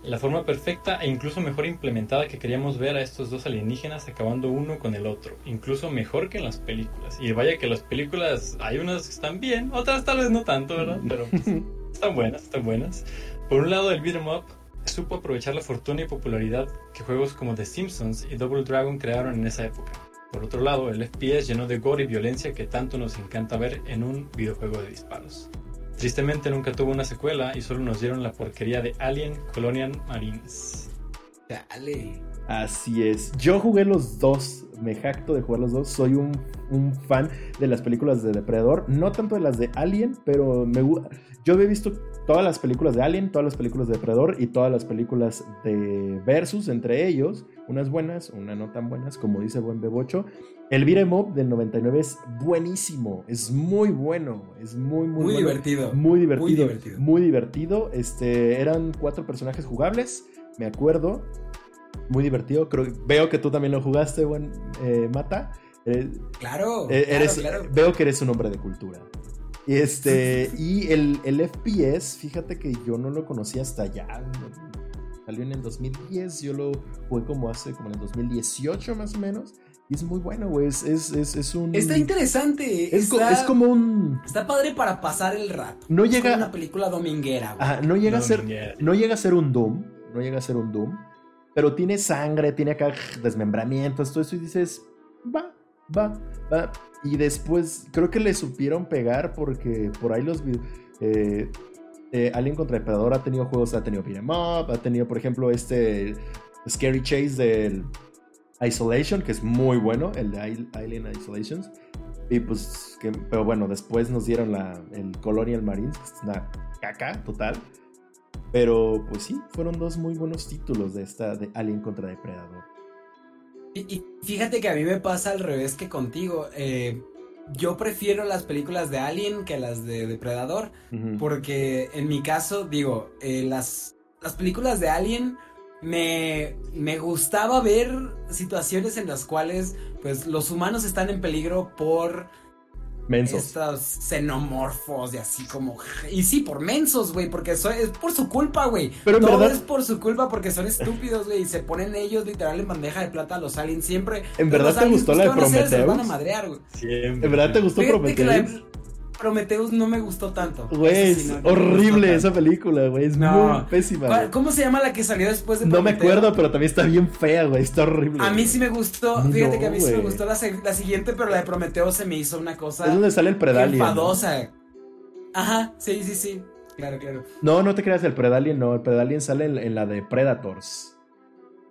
la forma perfecta e incluso mejor implementada que queríamos ver a estos dos alienígenas acabando uno con el otro, incluso mejor que en las películas. Y vaya que las películas hay unas que están bien, otras tal vez no tanto, ¿verdad? Pero pues, están buenas, están buenas. Por un lado, el beat'em up supo aprovechar la fortuna y popularidad que juegos como The Simpsons y Double Dragon crearon en esa época. Por otro lado, el FPS llenó de gore y violencia que tanto nos encanta ver en un videojuego de disparos. Tristemente nunca tuvo una secuela y solo nos dieron la porquería de Alien Colonial Marines. Dale. Así es. Yo jugué los dos. Me jacto de jugar los dos. Soy un, fan de las películas de Depredador. No tanto de las de Alien, pero me Yo he visto todas las películas de Alien, todas las películas de Depredador y todas las películas de Versus entre ellos. Unas buenas, unas no tan buenas, como dice Buen Bebocho. El beat'em up del 99 es buenísimo, es muy bueno, es muy, muy, muy divertido. Muy divertido. Muy divertido. Muy divertido. Este, eran cuatro personajes jugables, me acuerdo. Muy divertido. Creo, veo que tú también lo jugaste, buen eh, Mata. Eh, claro, eres, Veo que eres un hombre de cultura. Y este, y el, el FPS, fíjate que yo no lo conocía hasta allá. Salió en el 2010, yo lo jugué como hace, como en el 2018 más o menos. Y es muy bueno, güey. Es, es, es, un. Está interesante. Es, como un. Está padre para pasar el rap. No llega. Es una película dominguera, güey. no llega a ser. No llega a ser un Doom. No llega a ser un Doom. Pero tiene sangre, tiene acá desmembramientos, todo eso. Y dices, va, va, va. Y después, creo que le supieron pegar porque por ahí los. Eh, eh, Alien contra Depredador ha tenido juegos, ha tenido Beat'em Up, ha tenido, por ejemplo, este Scary Chase del Isolation, que es muy bueno, el de Alien Isolations. Y pues, pero bueno, después nos dieron la, el Colonial Marines, que es una caca total. Pero pues sí, fueron dos muy buenos títulos de esta de Alien contra Depredador. Y, fíjate que a mí me pasa al revés que contigo. Eh, yo prefiero las películas de Alien que las de Depredador. Porque en mi caso, digo, eh, las, las películas de Alien me, me gustaba ver situaciones en las cuales pues los humanos están en peligro por Mensos. Estos xenomorfos y así como. Y sí, por mensos, güey, porque es por su culpa, güey. Pero Todo es por su culpa porque son estúpidos, güey. Y se ponen ellos literal en bandeja de plata a los aliens siempre. ¿En verdad te gustó la de Prometheus? Van a madrear, güey. ¿En verdad te gustó Prometheus? Prometheus no me gustó tanto. Güey, es horrible esa película, güey. Es muy pésima. ¿Cómo se llama la que salió después de Prometheus? No me acuerdo, pero también está bien fea, güey. Está horrible. A mí sí me gustó. Fíjate que a mí sí me gustó la, siguiente, pero la de Prometheus se me hizo una cosa. Es donde sale el Predalien. Enfadosa. Ajá, sí, sí, sí. Claro, claro. No, no te creas, el Predalien no. El Predalien sale en, la de Predators.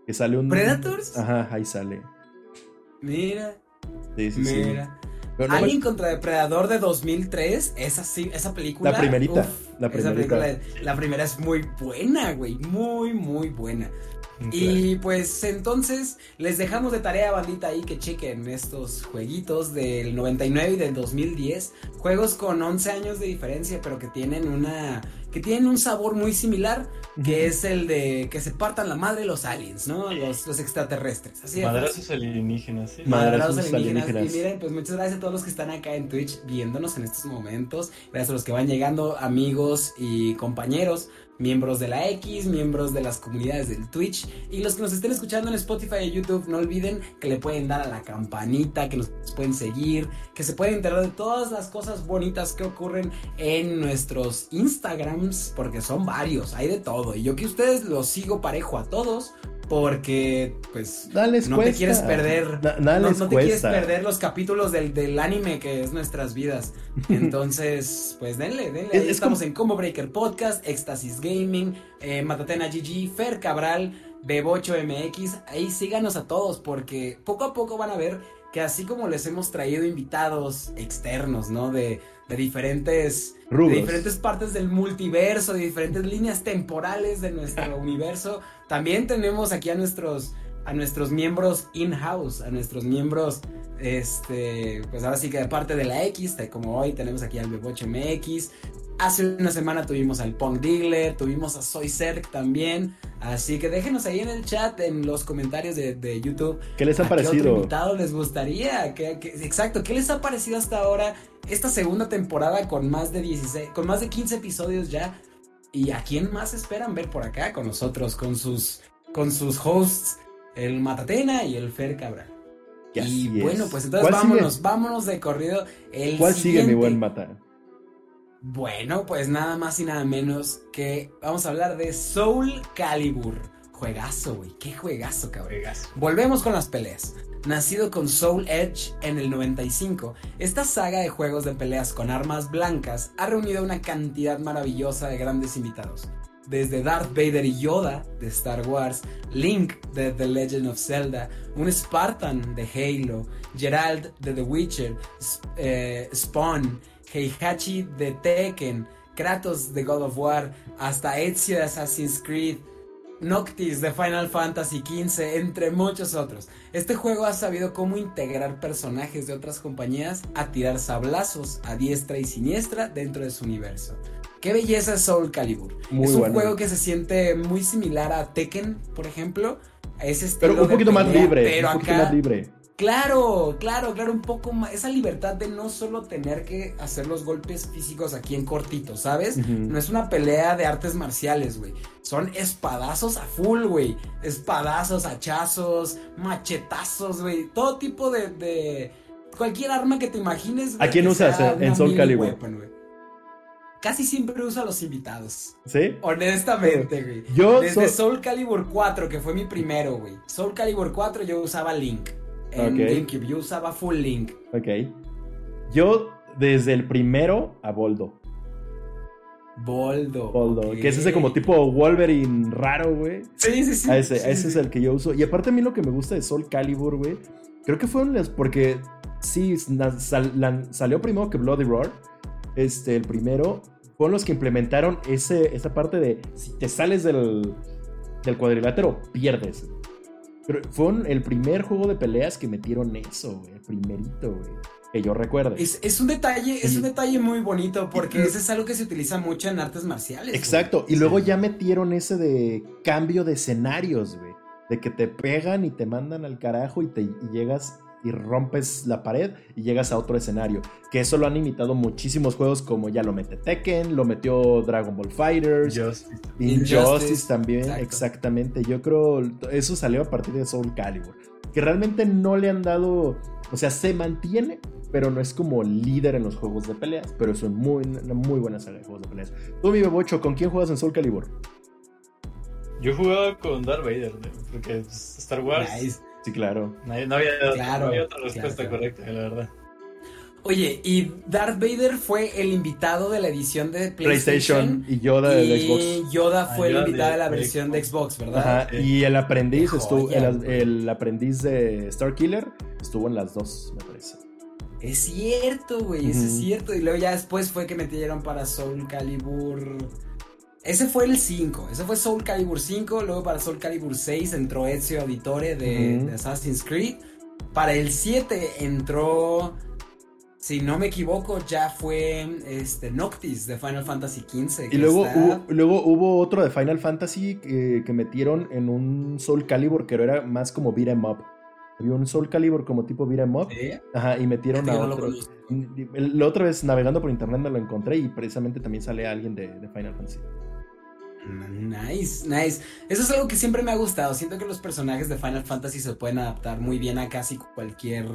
Que sale un. ¿Predators? Ajá, ahí sale. Mira. Sí, sí, Mira. Alien contra Depredador de 2003, esa, esa película. La primerita. la, la primera es muy buena, güey. Muy, muy buena. Y pues entonces les dejamos de tarea, bandita, ahí que chequen estos jueguitos del 99 y del 2010. Juegos con 11 años de diferencia, pero que tienen una. Que tienen un sabor muy similar, que es el de que se partan la madre los aliens, ¿no? Los, los extraterrestres. Así Madrazos alienígenas, sí. Madrazos alienígenas. Y miren, pues muchas gracias a todos los que están acá en Twitch viéndonos en estos momentos. Gracias a los que van llegando, amigos y compañeros miembros de la X, miembros de las comunidades del Twitch y los que nos estén escuchando en Spotify y YouTube, no olviden que le pueden dar a la campanita, que nos pueden seguir, que se pueden enterar de todas las cosas bonitas que ocurren en nuestros Instagrams, porque son varios, hay de todo. Y yo que ustedes los sigo parejo a todos, porque pues no te quieres perder. No, te quieres perder los capítulos del, anime que es nuestras vidas. Entonces pues denle denle. Estamos en Combo Breaker Podcast Éxtasis Gaming eh, Matatena GG Fer Cabral Bebocho MX ahí síganos a todos porque poco a poco van a ver que así como les hemos traído invitados externos no de de diferentes, de diferentes partes del multiverso, de diferentes líneas temporales de nuestro universo. También tenemos aquí a nuestros, a nuestros miembros in-house, a nuestros miembros, este, pues ahora sí que de parte de la X, como hoy tenemos aquí al Beboche MX, Hace una semana tuvimos al Pong Diggler, tuvimos a Soy Cerc también. Así que déjenos ahí en el chat, en los comentarios de, YouTube. ¿Qué les ha parecido? ¿Qué otro invitado les gustaría? exacto, ¿qué les ha parecido hasta ahora esta segunda temporada con más de 16, con más de 15 episodios ya? ¿Y a quién más esperan ver por acá con nosotros, con sus, con sus hosts, el Matatena y el Fer Cabral? Y bueno, pues entonces vámonos, vámonos de corrido. El ¿Cuál sigue mi buen Mata? Bueno, pues nada más y nada menos que vamos a hablar de Soul Calibur. Juegazo, güey. Qué juegazo, cabrón. Volvemos con las peleas. Nacido con Soul Edge en el 95, esta saga de juegos de peleas con armas blancas ha reunido una cantidad maravillosa de grandes invitados. Desde Darth Vader y Yoda de Star Wars, Link de The Legend of Zelda, un Spartan de Halo, Gerald de The Witcher, eh, Spawn, Heihachi de Tekken, Kratos de God of War, hasta Ezio de Assassin's Creed, Noctis de Final Fantasy XV, entre muchos otros. Este juego ha sabido cómo integrar personajes de otras compañías a tirar sablazos a diestra y siniestra dentro de su universo. Qué belleza es Soul Calibur. es un juego que se siente muy similar a Tekken, por ejemplo. ese pero un poquito más libre, pero un poquito más libre. Claro, claro, claro, un poco más. Esa libertad de no solo tener que hacer los golpes físicos aquí en cortito, ¿sabes? No es una pelea de artes marciales, güey. Son espadazos a full, güey. Espadazos, hachazos, machetazos, güey. Todo tipo de, Cualquier arma que te imagines. ¿A quién usas en Soul Calibur? Casi siempre uso a los invitados. ¿Sí? Honestamente, güey. Yo Desde Soul Calibur 4, que fue mi primero, güey. Soul Calibur 4 yo usaba Link en GameCube. Yo usaba Full Link. Ok. Yo desde el primero a Boldo. Boldo. Boldo. Que es ese como tipo Wolverine raro, güey. Sí, sí, sí. A ese, ese es el que yo uso. Y aparte a mí lo que me gusta de Soul Calibur, güey. Creo que fueron las. Porque sí, salió primero que Bloody Roar. Este, el primero. fueron los que implementaron ese, esa parte de si te sales del, del cuadrilátero, pierdes. Pero fue el primer juego de peleas que metieron eso, güey. El primerito, güey. Que yo recuerdo. Es, un detalle, es un detalle muy bonito porque ese es algo que se utiliza mucho en artes marciales. Exacto. Y luego ya metieron ese de cambio de escenarios, güey. De que te pegan y te mandan al carajo y te y llegas y rompes la pared y llegas a otro escenario. Que eso lo han imitado muchísimos juegos como ya lo mete Tekken, lo metió Dragon Ball Fighters, Injustice, Injustice también, exactamente. Yo creo eso salió a partir de Soul Calibur. Que realmente no le han dado, o sea, se mantiene, pero no es como líder en los juegos de peleas, pero es una muy, muy buena saga de juegos de peleas. Tú, mi bebocho, ¿con quién juegas en Soul Calibur? Yo jugaba con Darth Vader, porque Star Wars Sí, claro. No, había, otra respuesta correcta, la verdad. Oye, y Darth Vader fue el invitado de la edición de PlayStation, y Yoda de Xbox. Y Yoda fue el invitado de, la versión de Xbox, ¿verdad? y el aprendiz estuvo, el, aprendiz de Star Killer estuvo en las dos, me parece. Es cierto, güey, es cierto. Y luego ya después fue que metieron para Soul Calibur ese fue el 5, ese fue Soul Calibur 5, luego para Soul Calibur 6 entró Ezio Auditore de, Assassin's Creed. Para el 7 entró, si no me equivoco, ya fue este, Noctis de Final Fantasy XV. Y luego, hubo, luego hubo otro de Final Fantasy que, metieron en un Soul Calibur que era más como beat em up. Había un Soul Calibur como tipo beat em up. Ajá, y metieron a otro. La otra vez navegando por internet me lo encontré y precisamente también sale alguien de, de Final Fantasy. Nice, nice. Eso es algo que siempre me ha gustado. Siento que los personajes de Final Fantasy se pueden adaptar muy bien a casi cualquier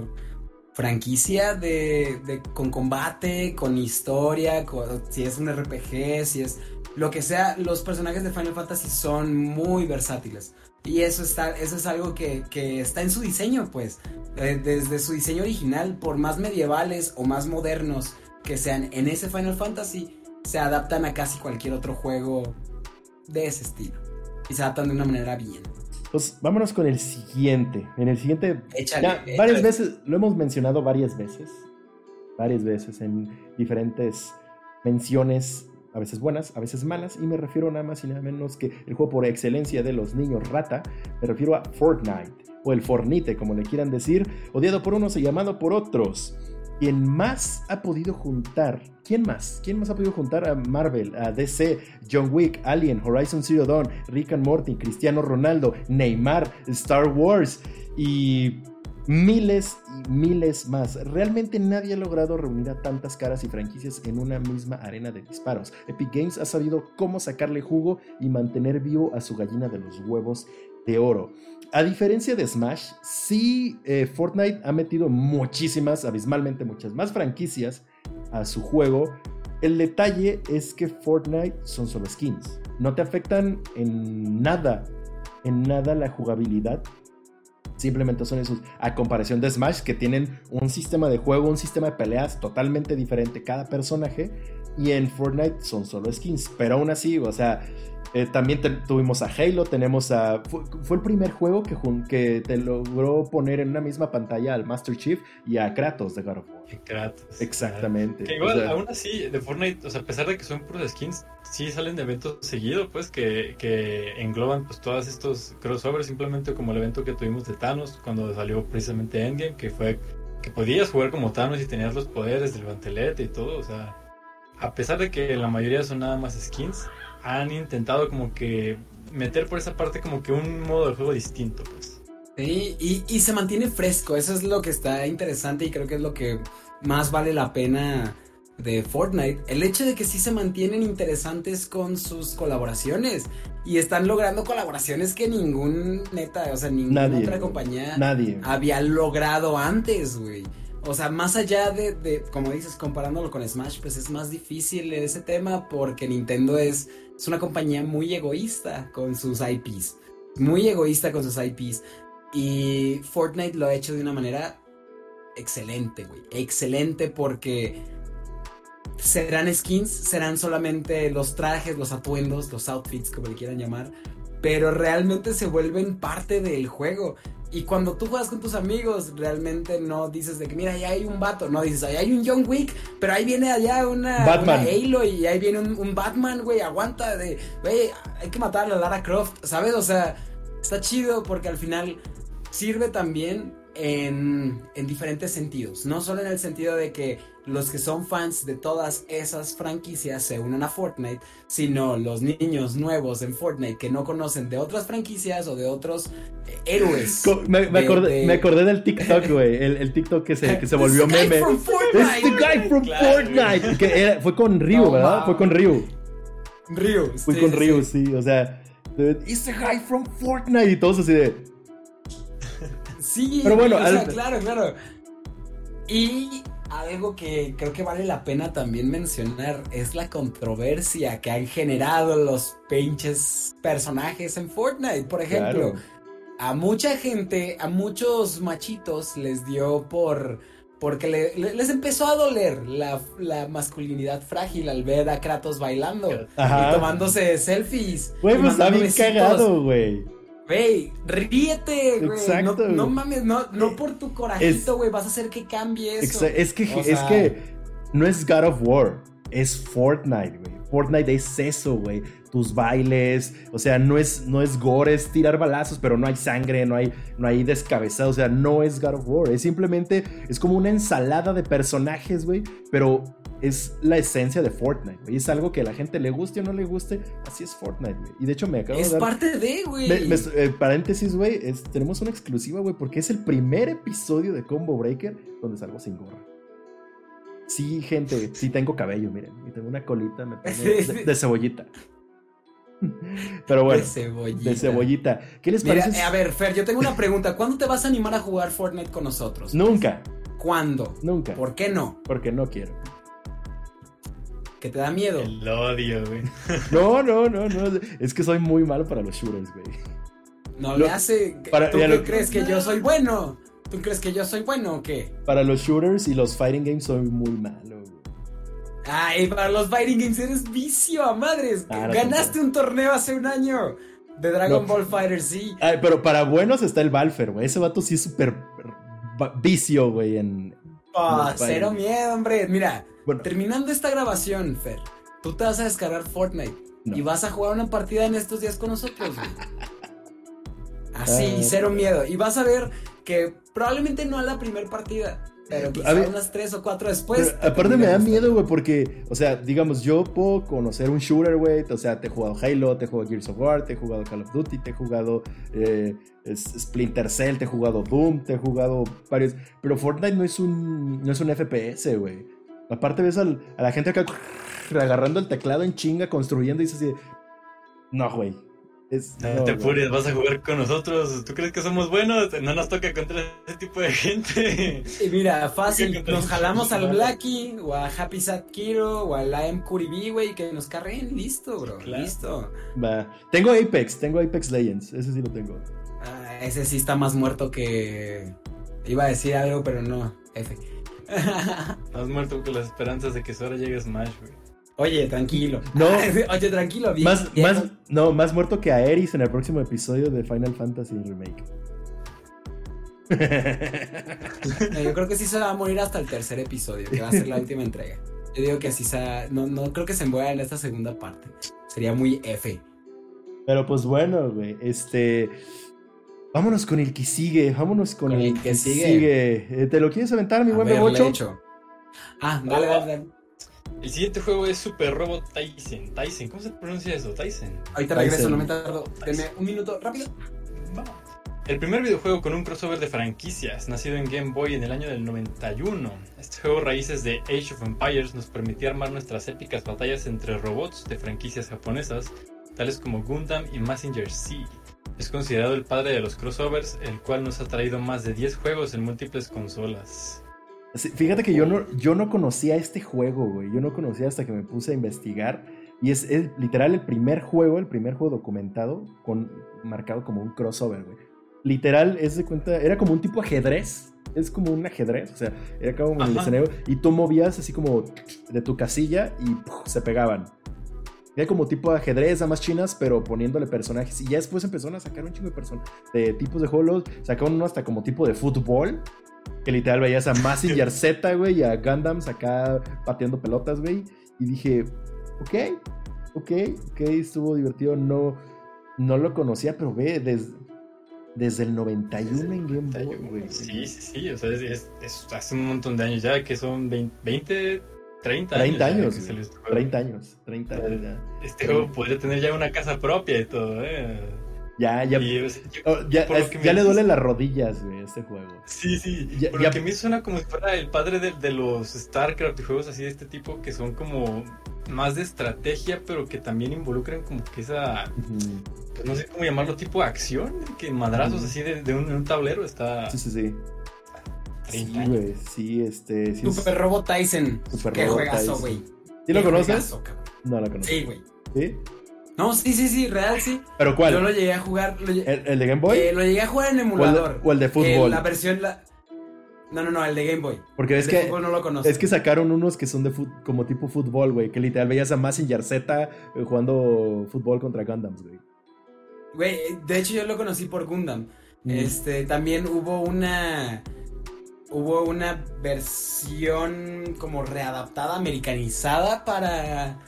franquicia de, con combate, con historia, si es un RPG, si es lo que sea. Los personajes de Final Fantasy son muy versátiles. Y eso, está, eso es algo que, está en su diseño, pues. Desde su diseño original, por más medievales o más modernos que sean en ese Final Fantasy, se adaptan a casi cualquier otro juego de ese estilo. Y se adaptan de una manera bien. Pues vámonos con el siguiente. En el siguiente. ya, varias veces, lo hemos mencionado varias veces. Varias veces en diferentes menciones, a veces buenas, a veces malas. Y me refiero nada más y nada menos que el juego por excelencia de los niños rata. Me refiero a Fortnite. O el Fornite, como le quieran decir. Odiado por unos y llamado por otros quien más ha podido juntar, ¿quién más? ¿Quién más ha podido juntar a Marvel, a DC, John Wick, Alien, Horizon Zero Dawn, Rick and Morty, Cristiano Ronaldo, Neymar, Star Wars y miles y miles más. Realmente nadie ha logrado reunir a tantas caras y franquicias en una misma arena de disparos. Epic Games ha sabido cómo sacarle jugo y mantener vivo a su gallina de los huevos de oro. A diferencia de Smash, sí eh, Fortnite ha metido muchísimas, abismalmente muchas más franquicias a su juego. El detalle es que Fortnite son solo skins. No te afectan en nada, en nada la jugabilidad. Simplemente son esos, a comparación de Smash, que tienen un sistema de juego, un sistema de peleas totalmente diferente cada personaje. Y en Fortnite son solo skins. Pero aún así, o sea, eh, también tuvimos a Halo, tenemos a... Fue, el primer juego que, que te logró poner en una misma pantalla al Master Chief y a Kratos de God of War. Kratos. Exactamente. Que igual, aún así, de Fortnite, o sea, a pesar de que son puros skins, sí salen de eventos seguidos, pues, que, que engloban pues todos estos crossovers, simplemente como el evento que tuvimos de Thanos cuando salió precisamente Endgame, que fue que podías jugar como Thanos y tenías los poderes del guantelete y todo, o sea, a pesar de que la mayoría son nada más skins, han intentado como que meter por esa parte como que un modo de juego distinto, pues. Sí, y, y se mantiene fresco, eso es lo que está interesante y creo que es lo que más vale la pena de Fortnite, el hecho de que sí se mantienen interesantes con sus colaboraciones y están logrando colaboraciones que ningún neta, o sea, ninguna otra compañía nadie. había logrado antes, güey. O sea, más allá de, como dices, comparándolo con Smash, pues es más difícil ese tema porque Nintendo es, es una compañía muy egoísta con sus IPs. Muy egoísta con sus IPs. Y Fortnite lo ha hecho de una manera excelente, güey. Excelente porque serán skins, serán solamente los trajes, los atuendos, los outfits, como le quieran llamar. Pero realmente se vuelven parte del juego. Y cuando tú juegas con tus amigos, realmente no dices de que, mira, ahí hay un vato. No dices, ahí hay un John Wick, pero ahí viene allá una, Batman. Halo y ahí viene un, Batman, güey, aguanta de, güey, hay que matar a la Lara Croft, ¿sabes? O sea, está chido porque al final sirve también en, en diferentes sentidos. No solo en el sentido de que los que son fans de todas esas franquicias se unen a Fortnite, sino los niños nuevos en Fortnite que no conocen de otras franquicias o de otros eh, héroes. Me, acordé, del TikTok, güey. El, TikTok que se, que se volvió meme. Este guy from Fortnite. Que fue con Ryu, ¿verdad? Fue con Ryu. Ryu. Fue con Ryu, sí. O sea, it's a guy from Fortnite. Y todos así de. Sí, pero bueno, claro, claro. Y algo que creo que vale la pena también mencionar es la controversia que han generado los pinches personajes en Fortnite. Por ejemplo, a mucha gente, a muchos machitos les dio por... Porque les empezó a doler la, masculinidad frágil al ver a Kratos bailando y tomándose selfies. Güey, pues está bien cagado, güey. Güey, ríete, güey. No, no, mames, no, no por tu corajito, güey, vas a hacer que cambie eso. Es que, es que no es God of War, es Fortnite, güey. Fortnite es eso, güey. Tus bailes, o sea, no es, no es gore, es tirar balazos, pero no hay sangre, no hay, no hay descabezado, o sea, no es God of War. Es simplemente, es como una ensalada de personajes, güey, pero es la esencia de Fortnite, güey. Es algo que a la gente le guste o no le guste, así es Fortnite, güey. Y de hecho me acabo de dar... Es parte de, güey. Eh, paréntesis, güey, tenemos una exclusiva, güey, porque es el primer episodio de Combo Breaker donde salgo sin gorra. Sí, gente, sí tengo cabello, miren. Y tengo una colita me de, cebollita. Pero bueno, de cebollita. de cebollita. ¿Qué les parece? a ver, Fer, yo tengo una pregunta. ¿Cuándo te vas a animar a jugar Fortnite con nosotros? Nunca. ¿Cuándo? Nunca. ¿Por qué no? Porque no quiero que te da miedo. El odio, güey. No, no, no, no. Es que soy muy malo para los shooters, güey. No le hace. ¿Tú qué crees que yo soy bueno? ¿Tú crees que yo soy bueno o qué? Para los shooters y los fighting games soy muy malo, güey. Ay, para los fighting games eres vicio a madres. Ah, Ganaste un torneo hace un año de Dragon Ball Fighter, sí. Ay, pero para buenos está el Valfer, güey. Ese vato sí es súper vicio, güey, en. Ah, cero miedo, hombre. Mira, terminando esta grabación, Fer, tú te vas a descargar Fortnite y vas a jugar una partida en estos días con nosotros, Así, ah. cero miedo. Y vas a ver que probablemente no a la primera partida, pero quizá unas tres o cuatro después. aparte me da miedo, güey, porque, o sea, digamos, yo puedo conocer un shooter, güey. O sea, te he jugado Halo, te he jugado Gears of War, te he jugado Call of Duty, te he jugado eh, Splinter Cell, te he jugado Doom, te he jugado varios. Pero Fortnite no es un, no es un FPS, güey. Aparte ves a la gente acá agarrando el teclado en chinga, construyendo y dices así, no, güey. No, te apures, vas a jugar con nosotros. ¿Tú crees que somos buenos? No nos toca contra ese tipo de gente. Y mira, fácil, nos jalamos al Blacky, o a Happy Sad Kiro, o al AM Kuribi, güey, que nos carren. Listo, bro. Listo. Va. Tengo Apex, tengo Apex Legends. Ese sí lo tengo. Ah, ese sí está más muerto que. Iba a decir algo, pero no. F. Has muerto con las esperanzas de que Sora llegue a Smash, güey. Oye, tranquilo. No. Oye, tranquilo. más, más, no, más muerto que a Eris en el próximo episodio de Final Fantasy Remake. yo creo que sí se va a morir hasta el tercer episodio, que va a ser la última entrega. Yo digo que así se... No, no creo que se muera en esta segunda parte. Sería muy F. Pero pues bueno, güey. Este... Vámonos con el que sigue, vámonos con, el, que, sigue. Eh, ¿Te lo quieres aventar, mi buen Bebocho? Ah, dale, dale, El siguiente juego es Super Robot Tyson. Tyson, ¿cómo se pronuncia eso? Tyson. Ahorita regreso, no me tardo. Denme un minuto, rápido. El primer videojuego con un crossover de franquicias, nacido en Game Boy en el año del 91. Este juego raíces de Age of Empires nos permitía armar nuestras épicas batallas entre robots de franquicias japonesas, tales como Gundam y Messenger C. Es considerado el padre de los crossovers, el cual nos ha traído más de 10 juegos en múltiples consolas. Fíjate que yo no, yo no conocía este juego, güey. Yo no conocía hasta que me puse a investigar. Y es, literal el primer juego, el primer juego documentado, con, marcado como un crossover, güey. Literal, es de cuenta, era como un tipo ajedrez. Es como un ajedrez, o sea, era como el escenario. Y tú movías así como de tu casilla y se pegaban. Era como tipo de ajedrez, más chinas, pero poniéndole personajes. Y ya después empezaron a sacar un chingo de personas, de tipos de juegos. Sacaron uno hasta como tipo de fútbol. Que literal veías a Massinger Z, güey, y a Gundams acá pateando pelotas, güey. Y dije, ok, ok, ok, estuvo divertido. No, no lo conocía, pero ve, desde, desde el 91 en Game Boy, güey. Sí, sí, sí, o sea, es, hace un montón de años ya, que son 20, 30, 30 años. 30 años, 30 años ya. Este juego podría tener ya una casa propia y todo, ¿eh? Ya, ya. Oh, ya, ya le duelen las rodillas, güey, este juego. Sí, sí. Ya, por lo que me suena como si fuera el padre de, de, los StarCraft y juegos así de este tipo que son como más de estrategia, pero que también involucran como que esa. pues no sé cómo llamarlo, tipo acción, que madrazos así de, de un, un, tablero está. Sí, sí, sí. Sí, güey, sí, este. Sí Super Robot Tyson. Super Qué juegazo, güey. ¿Sí lo conoces? no lo conozco. Sí, güey. ¿Sí? No, sí, sí, sí, real sí. ¿Pero cuál? Yo lo llegué a jugar. ¿El, de Game Boy? Eh, lo llegué a jugar en emulador. ¿O el de, fútbol? la versión. La... No, no, no, el de Game Boy. Porque es que. No lo es que sacaron unos que son de como tipo fútbol, güey. Que literal veías a Massinger Z eh, jugando fútbol contra Gundams, güey. Güey, de hecho yo lo conocí por Gundam. Mm. Este, también hubo una hubo una versión como readaptada, americanizada para...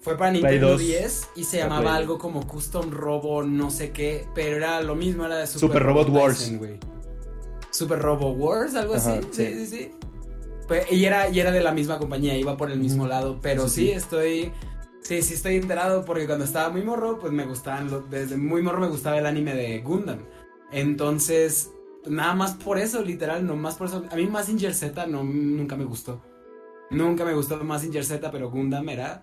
Fue para Nintendo 10 y se llamaba algo como Custom Robo no sé qué, pero era lo mismo, era de Super, Robot, Wars. Super Robot Wars, algo así. Sí, sí, sí. y, era, y era de la misma compañía, iba por el mismo lado, pero sí, estoy... Sí, sí estoy enterado porque cuando estaba muy morro, pues me gustaban, desde muy morro me gustaba el anime de Gundam. Entonces, nada más por eso, literal, no más por eso. A mí Massinger Z no, nunca me gustó. Nunca me gustó Massinger Z, pero Gundam era,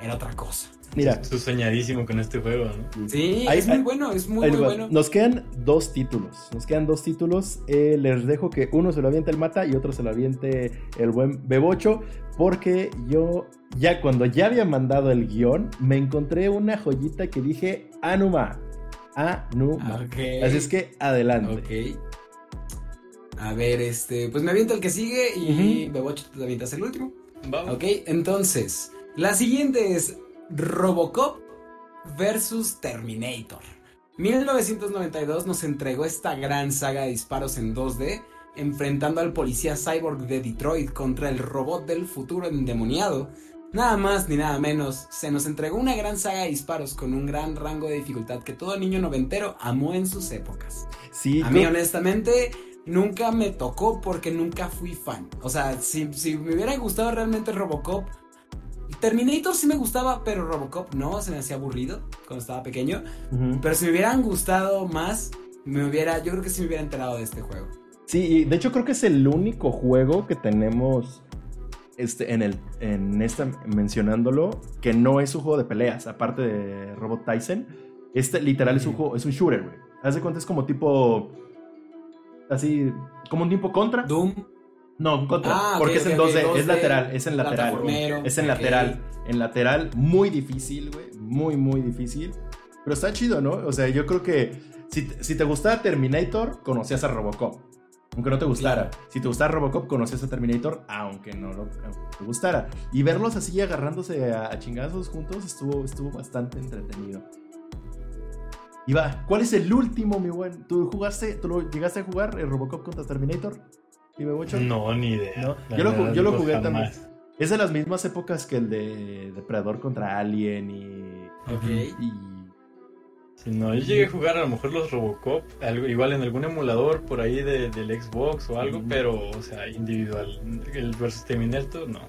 era otra cosa. Mira. Estoy soñadísimo con este juego, ¿no? Sí, es muy bueno, es muy, muy bueno. Nos quedan dos títulos. Nos quedan dos títulos. Eh, les dejo que uno se lo aviente el Mata y otro se lo aviente el buen Bebocho. Porque yo, ya cuando ya había mandado el guion, me encontré una joyita que dije, Anuma, a Así es que adelante. A ver, este, pues me aviento el que sigue y me voy te avientas el último. Vamos. Ok, entonces, la siguiente es Robocop versus Terminator. 1992 nos entregó esta gran saga de disparos en 2D, enfrentando al policía cyborg de Detroit contra el robot del futuro endemoniado, Nada más ni nada menos, se nos entregó una gran saga de disparos con un gran rango de dificultad que todo niño noventero amó en sus épocas. Sí, a mí honestamente nunca me tocó porque nunca fui fan. O sea, si, si me hubiera gustado realmente Robocop, Terminator sí me gustaba, pero Robocop no, se me hacía aburrido cuando estaba pequeño. Pero si me hubieran gustado más, me hubiera, yo creo que sí me hubiera enterado de este juego. Sí, y de hecho creo que es el único juego que tenemos este, en, el, en esta mencionándolo, que no es un juego de peleas, aparte de Robot Tyson. Este literal es un juego, es un shooter, güey. Haz de cuenta, es como tipo. Así, como un tipo contra. Doom. No, contra. Ah, porque es en 2D, es lateral, es en lateral. Es en lateral. En lateral, muy difícil, güey. Muy, muy difícil. Pero está chido, ¿no? O sea, yo creo que si, si te gustaba Terminator, conocías a Robocop aunque no te gustara. Si te gustara Robocop, conoces a Terminator, aunque no lo, te gustara. Y verlos así agarrándose a, chingazos juntos estuvo, estuvo bastante entretenido. Y va, ¿cuál es el último, mi buen? ¿Tú jugaste, tú lo llegaste a jugar el Robocop contra Terminator? No, ni idea. Yo, lo, yo lo, jugué también. Es de las mismas épocas que el de Depredador contra Alien y, y no, yo llegué a jugar a lo mejor los Robocop, algo, igual en algún emulador por ahí de, del Xbox o algo, pero, o sea, individual. El versus Terminator, no.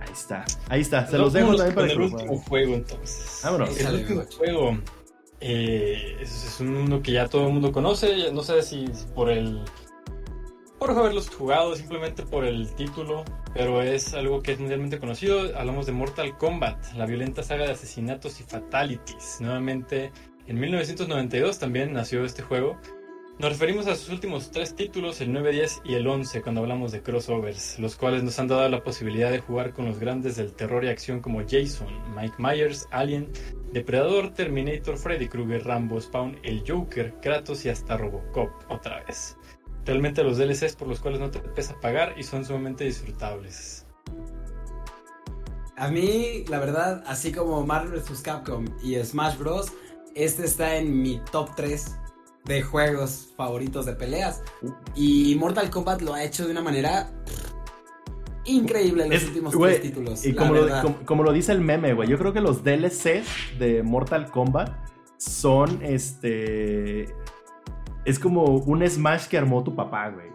Ahí está, ahí está, se los dejo también para el último juego entonces. Vámonos. El último juego eh, es, es, un mundo que ya todo el mundo conoce, no sé si por el por haberlos jugado, simplemente por el título, pero es algo que es mundialmente conocido. Hablamos de Mortal Kombat, la violenta saga de asesinatos y fatalities. Nuevamente, en 1992 también nació este juego. Nos referimos a sus últimos tres títulos, el 9, 10 y el 11, cuando hablamos de crossovers, los cuales nos han dado la posibilidad de jugar con los grandes del terror y acción como Jason, Mike Myers, Alien, Depredador, Terminator, Freddy Krueger, Rambo, Spawn, el Joker, Kratos y hasta Robocop otra vez. Realmente los DLCs por los cuales no te pesa pagar y son sumamente disfrutables. A mí, la verdad, así como Marvel vs. Capcom y Smash Bros., este está en mi top 3 de juegos favoritos de peleas. Y Mortal Kombat lo ha hecho de una manera increíble en los últimos tres títulos. Y como lo, como, lo, dice el meme, güey, yo creo que los DLCs de Mortal Kombat son este. Es como un Smash que armó tu papá, güey.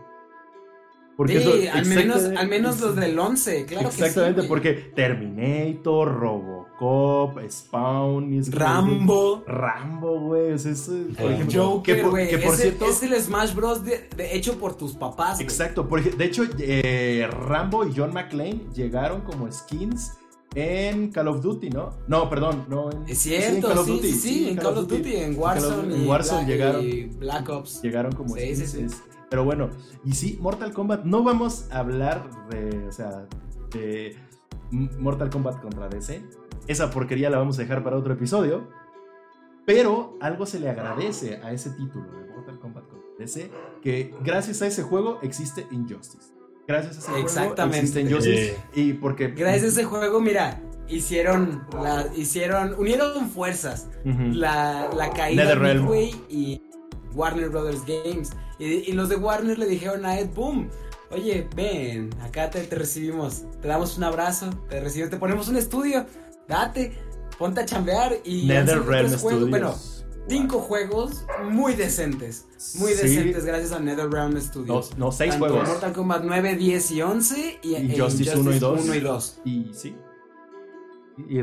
Porque sí, al, menos, al menos los del 11, claro Exactamente, porque Terminator, Robocop, Spawn, y Rambo. Rambo, güey. Es, por ejemplo, Joker, güey. Que, por cierto, es el Smash Bros. De, hecho por tus papás. Exacto, porque de hecho, eh, Rambo y John McClane llegaron como skins en Call of Duty, ¿no? No, perdón, no. En, es cierto, sí, en Call of Duty. Sí, en Call of Duty, en Warzone. En Warzone llegaron. Y Black Ops. Llegaron como skins. Pero bueno, y sí, Mortal Kombat, no vamos a hablar de, o sea, de Mortal Kombat contra DC. Esa porquería la vamos a dejar para otro episodio. Pero algo se le agradece a ese título de Mortal Kombat contra DC, que gracias a ese juego existe Injustice. Gracias a ese Exactamente. juego Injustice. Y porque... Gracias a ese juego, mira, hicieron, la, hicieron, unieron fuerzas. la, la caída de Midway y Warner Brothers Games. Y, los de Warner le dijeron a Ed Boom, oye, ven, acá te, recibimos, te damos un abrazo, te recibimos, te ponemos un estudio, date, ponte a chambear y... NetherRealm Studios. Bueno, cinco juegos muy decentes. Muy decentes gracias a NetherRealm Studios. No, no seis juegos. Mortal Kombat 9, 10 y 11 y, y Justice, 1 y 2. 1 y 2. Y sí,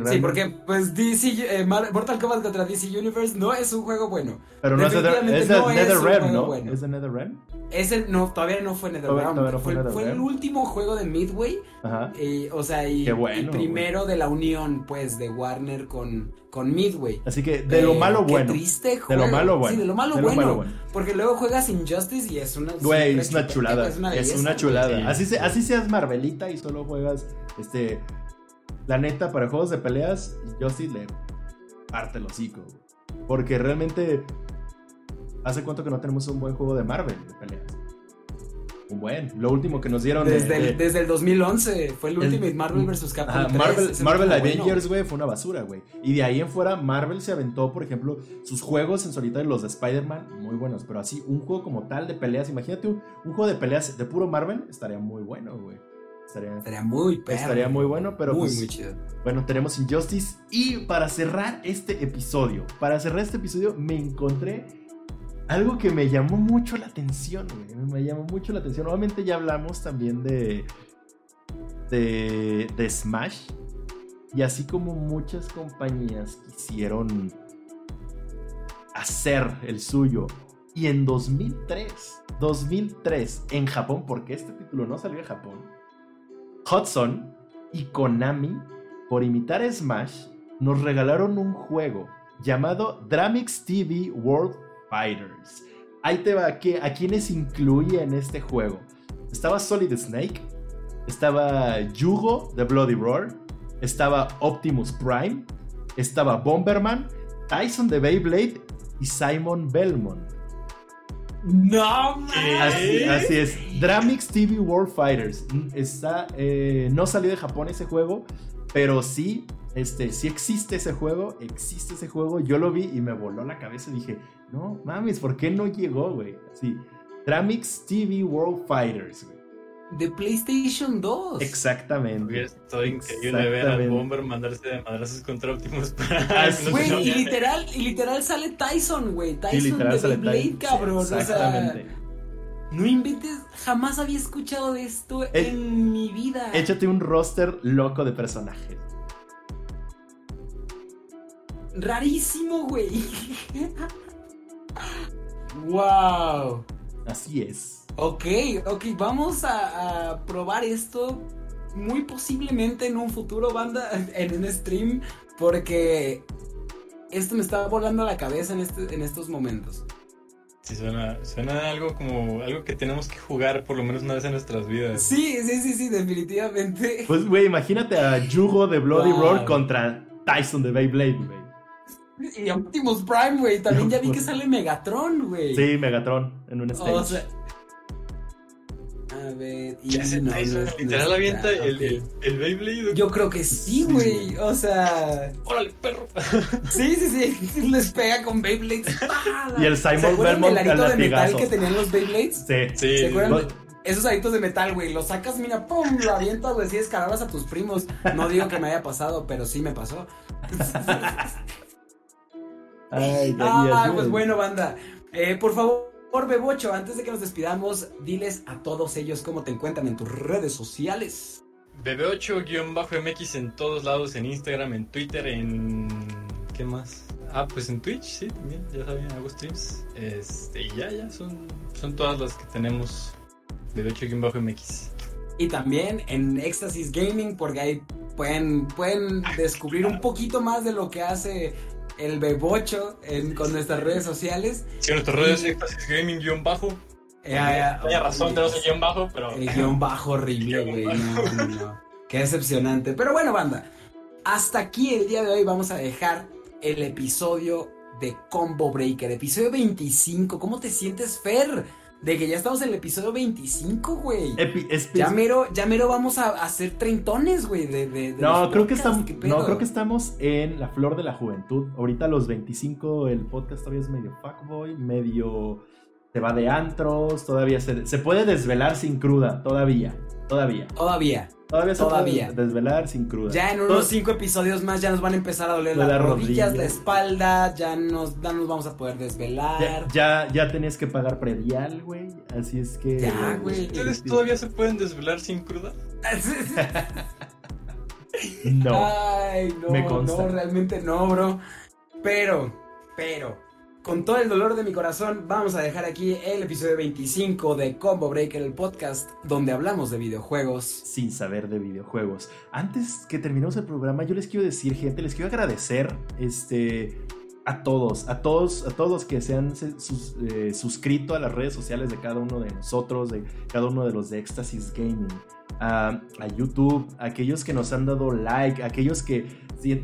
sí, porque pues DC, eh, Mortal Kombat contra DC Universe no es un juego bueno. Pero no es de, es no NetherRealm, ¿no? Bueno. ¿Es de NetherRealm? Es no, todavía no fue NetherRealm. No fue, fue, fue, el último juego de Midway. Ajá. Eh, o sea, y, el primero de la unión, pues, de Warner con, con Midway. Así que de lo malo bueno. Qué triste juego. De lo malo bueno. Sí, de lo malo, bueno, Porque luego juegas Injustice y es una. Güey, es una chulada. Es una, es una chulada. Así, se, así seas Marvelita y solo juegas este la neta, para juegos de peleas, sí le parte el hocico. Porque realmente, ¿hace cuánto que no tenemos un buen juego de Marvel de peleas? Un buen. Lo último que nos dieron. Desde, el, desde el 2011 fue el, Ultimate Marvel vs. Capcom. Marvel, Marvel Avengers, güey, fue una basura, güey. Y de ahí en fuera, Marvel se aventó, por ejemplo, sus juegos en solitario, los de Spider-Man, muy buenos. Pero así, un juego como tal de peleas, imagínate un, un juego de peleas de puro Marvel, estaría muy bueno, güey. Estaría, muy Estaría muy bueno, pero muy, pues, muy chido. Bueno, tenemos Injustice. Y para cerrar este episodio, para cerrar este episodio, me encontré algo que me llamó mucho la atención, Me llamó mucho la atención. Obviamente ya hablamos también de, de, de Smash. Y así como muchas compañías quisieron hacer el suyo. Y en 2003, 2003, en Japón, porque este título no salió en Japón, Hudson y Konami, por imitar Smash, nos regalaron un juego llamado Dramix TV World Fighters. Ahí te va, ¿a quiénes incluía en este juego? Estaba Solid Snake, estaba Yugo de Bloody Roar, estaba Optimus Prime, estaba Bomberman, Tyson de Beyblade y Simon Belmont. No, así, así, es. Dramix TV World Fighters. Está, eh, no salió de Japón ese juego, pero sí, este, sí existe ese juego. Existe ese juego. Yo lo vi y me voló la cabeza y dije, no mames, ¿por qué no llegó, güey? Sí. Dramix TV World Fighters, güey de PlayStation 2. Exactamente. Estoy increíble ver al Bomber mandarse de madrazos contra Optimus Prime. Güey, y literal, y literal sale Tyson, güey. Tyson de Blade, cabrón. Exactamente. no inventes, jamás había escuchado de esto eh, en mi vida. Échate un roster loco de personajes. Rarísimo, güey. wow. Así es. Ok, ok, vamos a, probar esto muy posiblemente en un futuro, banda, en un stream, porque esto me está volando a la cabeza en, este, en estos momentos. Sí, suena, suena algo como algo que tenemos que jugar por lo menos una vez en nuestras vidas. Sí, sí, sí, sí, definitivamente. Pues, güey, imagínate a Yugo de Bloody Roar contra Tyson de Beyblade, güey. Y Optimus Prime, güey. También ya vi que sale Megatron, güey. Sí, Megatron en un stage. O sea, vez. Y no, literal avienta el, el, Beyblade. Yo creo que sí, güey. O sea. ¡Órale, perro! Sí, sí, sí. Les pega con Beyblades. Y el Simon Belmont el arito de metal que tenían los Beyblades? Sí. sí. ¿Se acuerdan? Esos aritos de metal, güey, los sacas, mira, pum, lo avientas, güey, si escalabas a tus primos. No digo que me haya pasado, pero sí me pasó. Ay, ah, pues bueno, banda. Eh, por favor, Bebocho, antes de que nos despidamos, diles a todos ellos cómo te encuentran en tus redes sociales. Bebe8-MX en todos lados, en Instagram, en Twitter, en... ¿Qué más? Ah, pues en Twitch, sí, también, ya saben, hago streams. Este, y ya, ya, son, son todas las que tenemos. Bebe8-MX. Y también en Éxtasis Gaming, porque ahí pueden, pueden descubrir un poquito más de lo que hace el Bebocho en, con nuestras redes sociales. Sí, nuestras redes Éxtasis Gaming guion bajo. Eh, razón, tenemos el guion bajo, pero. El guion bajo horrible, güey. No, no, no. Qué decepcionante. Pero bueno, banda. Hasta aquí el día de hoy vamos a dejar el episodio de Combo Breaker. Episodio 25. ¿Cómo te sientes, Fer? De que ya estamos en el episodio 25, güey. ya, mero, ya mero vamos a hacer treintones, güey. De, no, creo que estamos, no, creo que estamos en la flor de la juventud. Ahorita los 25, el podcast todavía es medio fuckboy, medio se va de antros, todavía se, se puede desvelar sin cruda, todavía, todavía. Todavía. Todavía se Todavía. desvelar sin cruda. Ya en unos cinco episodios más ya nos van a empezar a doler las rodillas, la espalda, ya nos, nos vamos a poder desvelar. Ya, ya, tenías que pagar predial, güey. Así es que. Ya, güey. ¿Ustedes todavía se pueden desvelar sin cruda? no. Ay, no, no, realmente no, bro. Pero, pero, con todo el dolor de mi corazón, vamos a dejar aquí el episodio 25 de Combo Breaker, el podcast donde hablamos de videojuegos. Sin saber de videojuegos. Antes que terminemos el programa, yo les quiero decir, gente, les quiero agradecer este, a todos, a todos, a todos que se han eh, suscrito a las redes sociales de cada uno de nosotros, de cada uno de los de Éxtasis Gaming a, YouTube, aquellos que nos han dado like, aquellos que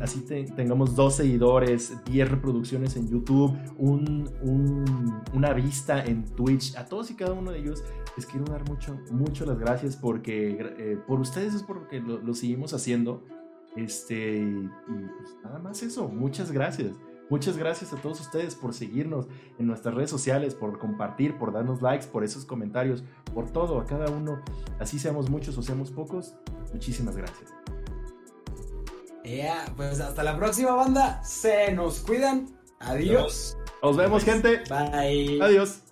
así tengamos dos seguidores, 10 reproducciones en YouTube, una vista en Twitch, a todos y cada uno de ellos les quiero dar mucho, mucho las gracias porque eh, por ustedes es porque lo, lo seguimos haciendo. Este, y pues nada más eso, muchas gracias. Muchas gracias a todos ustedes por seguirnos en nuestras redes sociales, por compartir, por darnos likes, por esos comentarios, por todo, a cada uno. Así seamos muchos o seamos pocos. Muchísimas gracias. Ya, pues hasta la próxima banda. Se nos cuidan. Adiós. Nos vemos, gente. Bye. Adiós.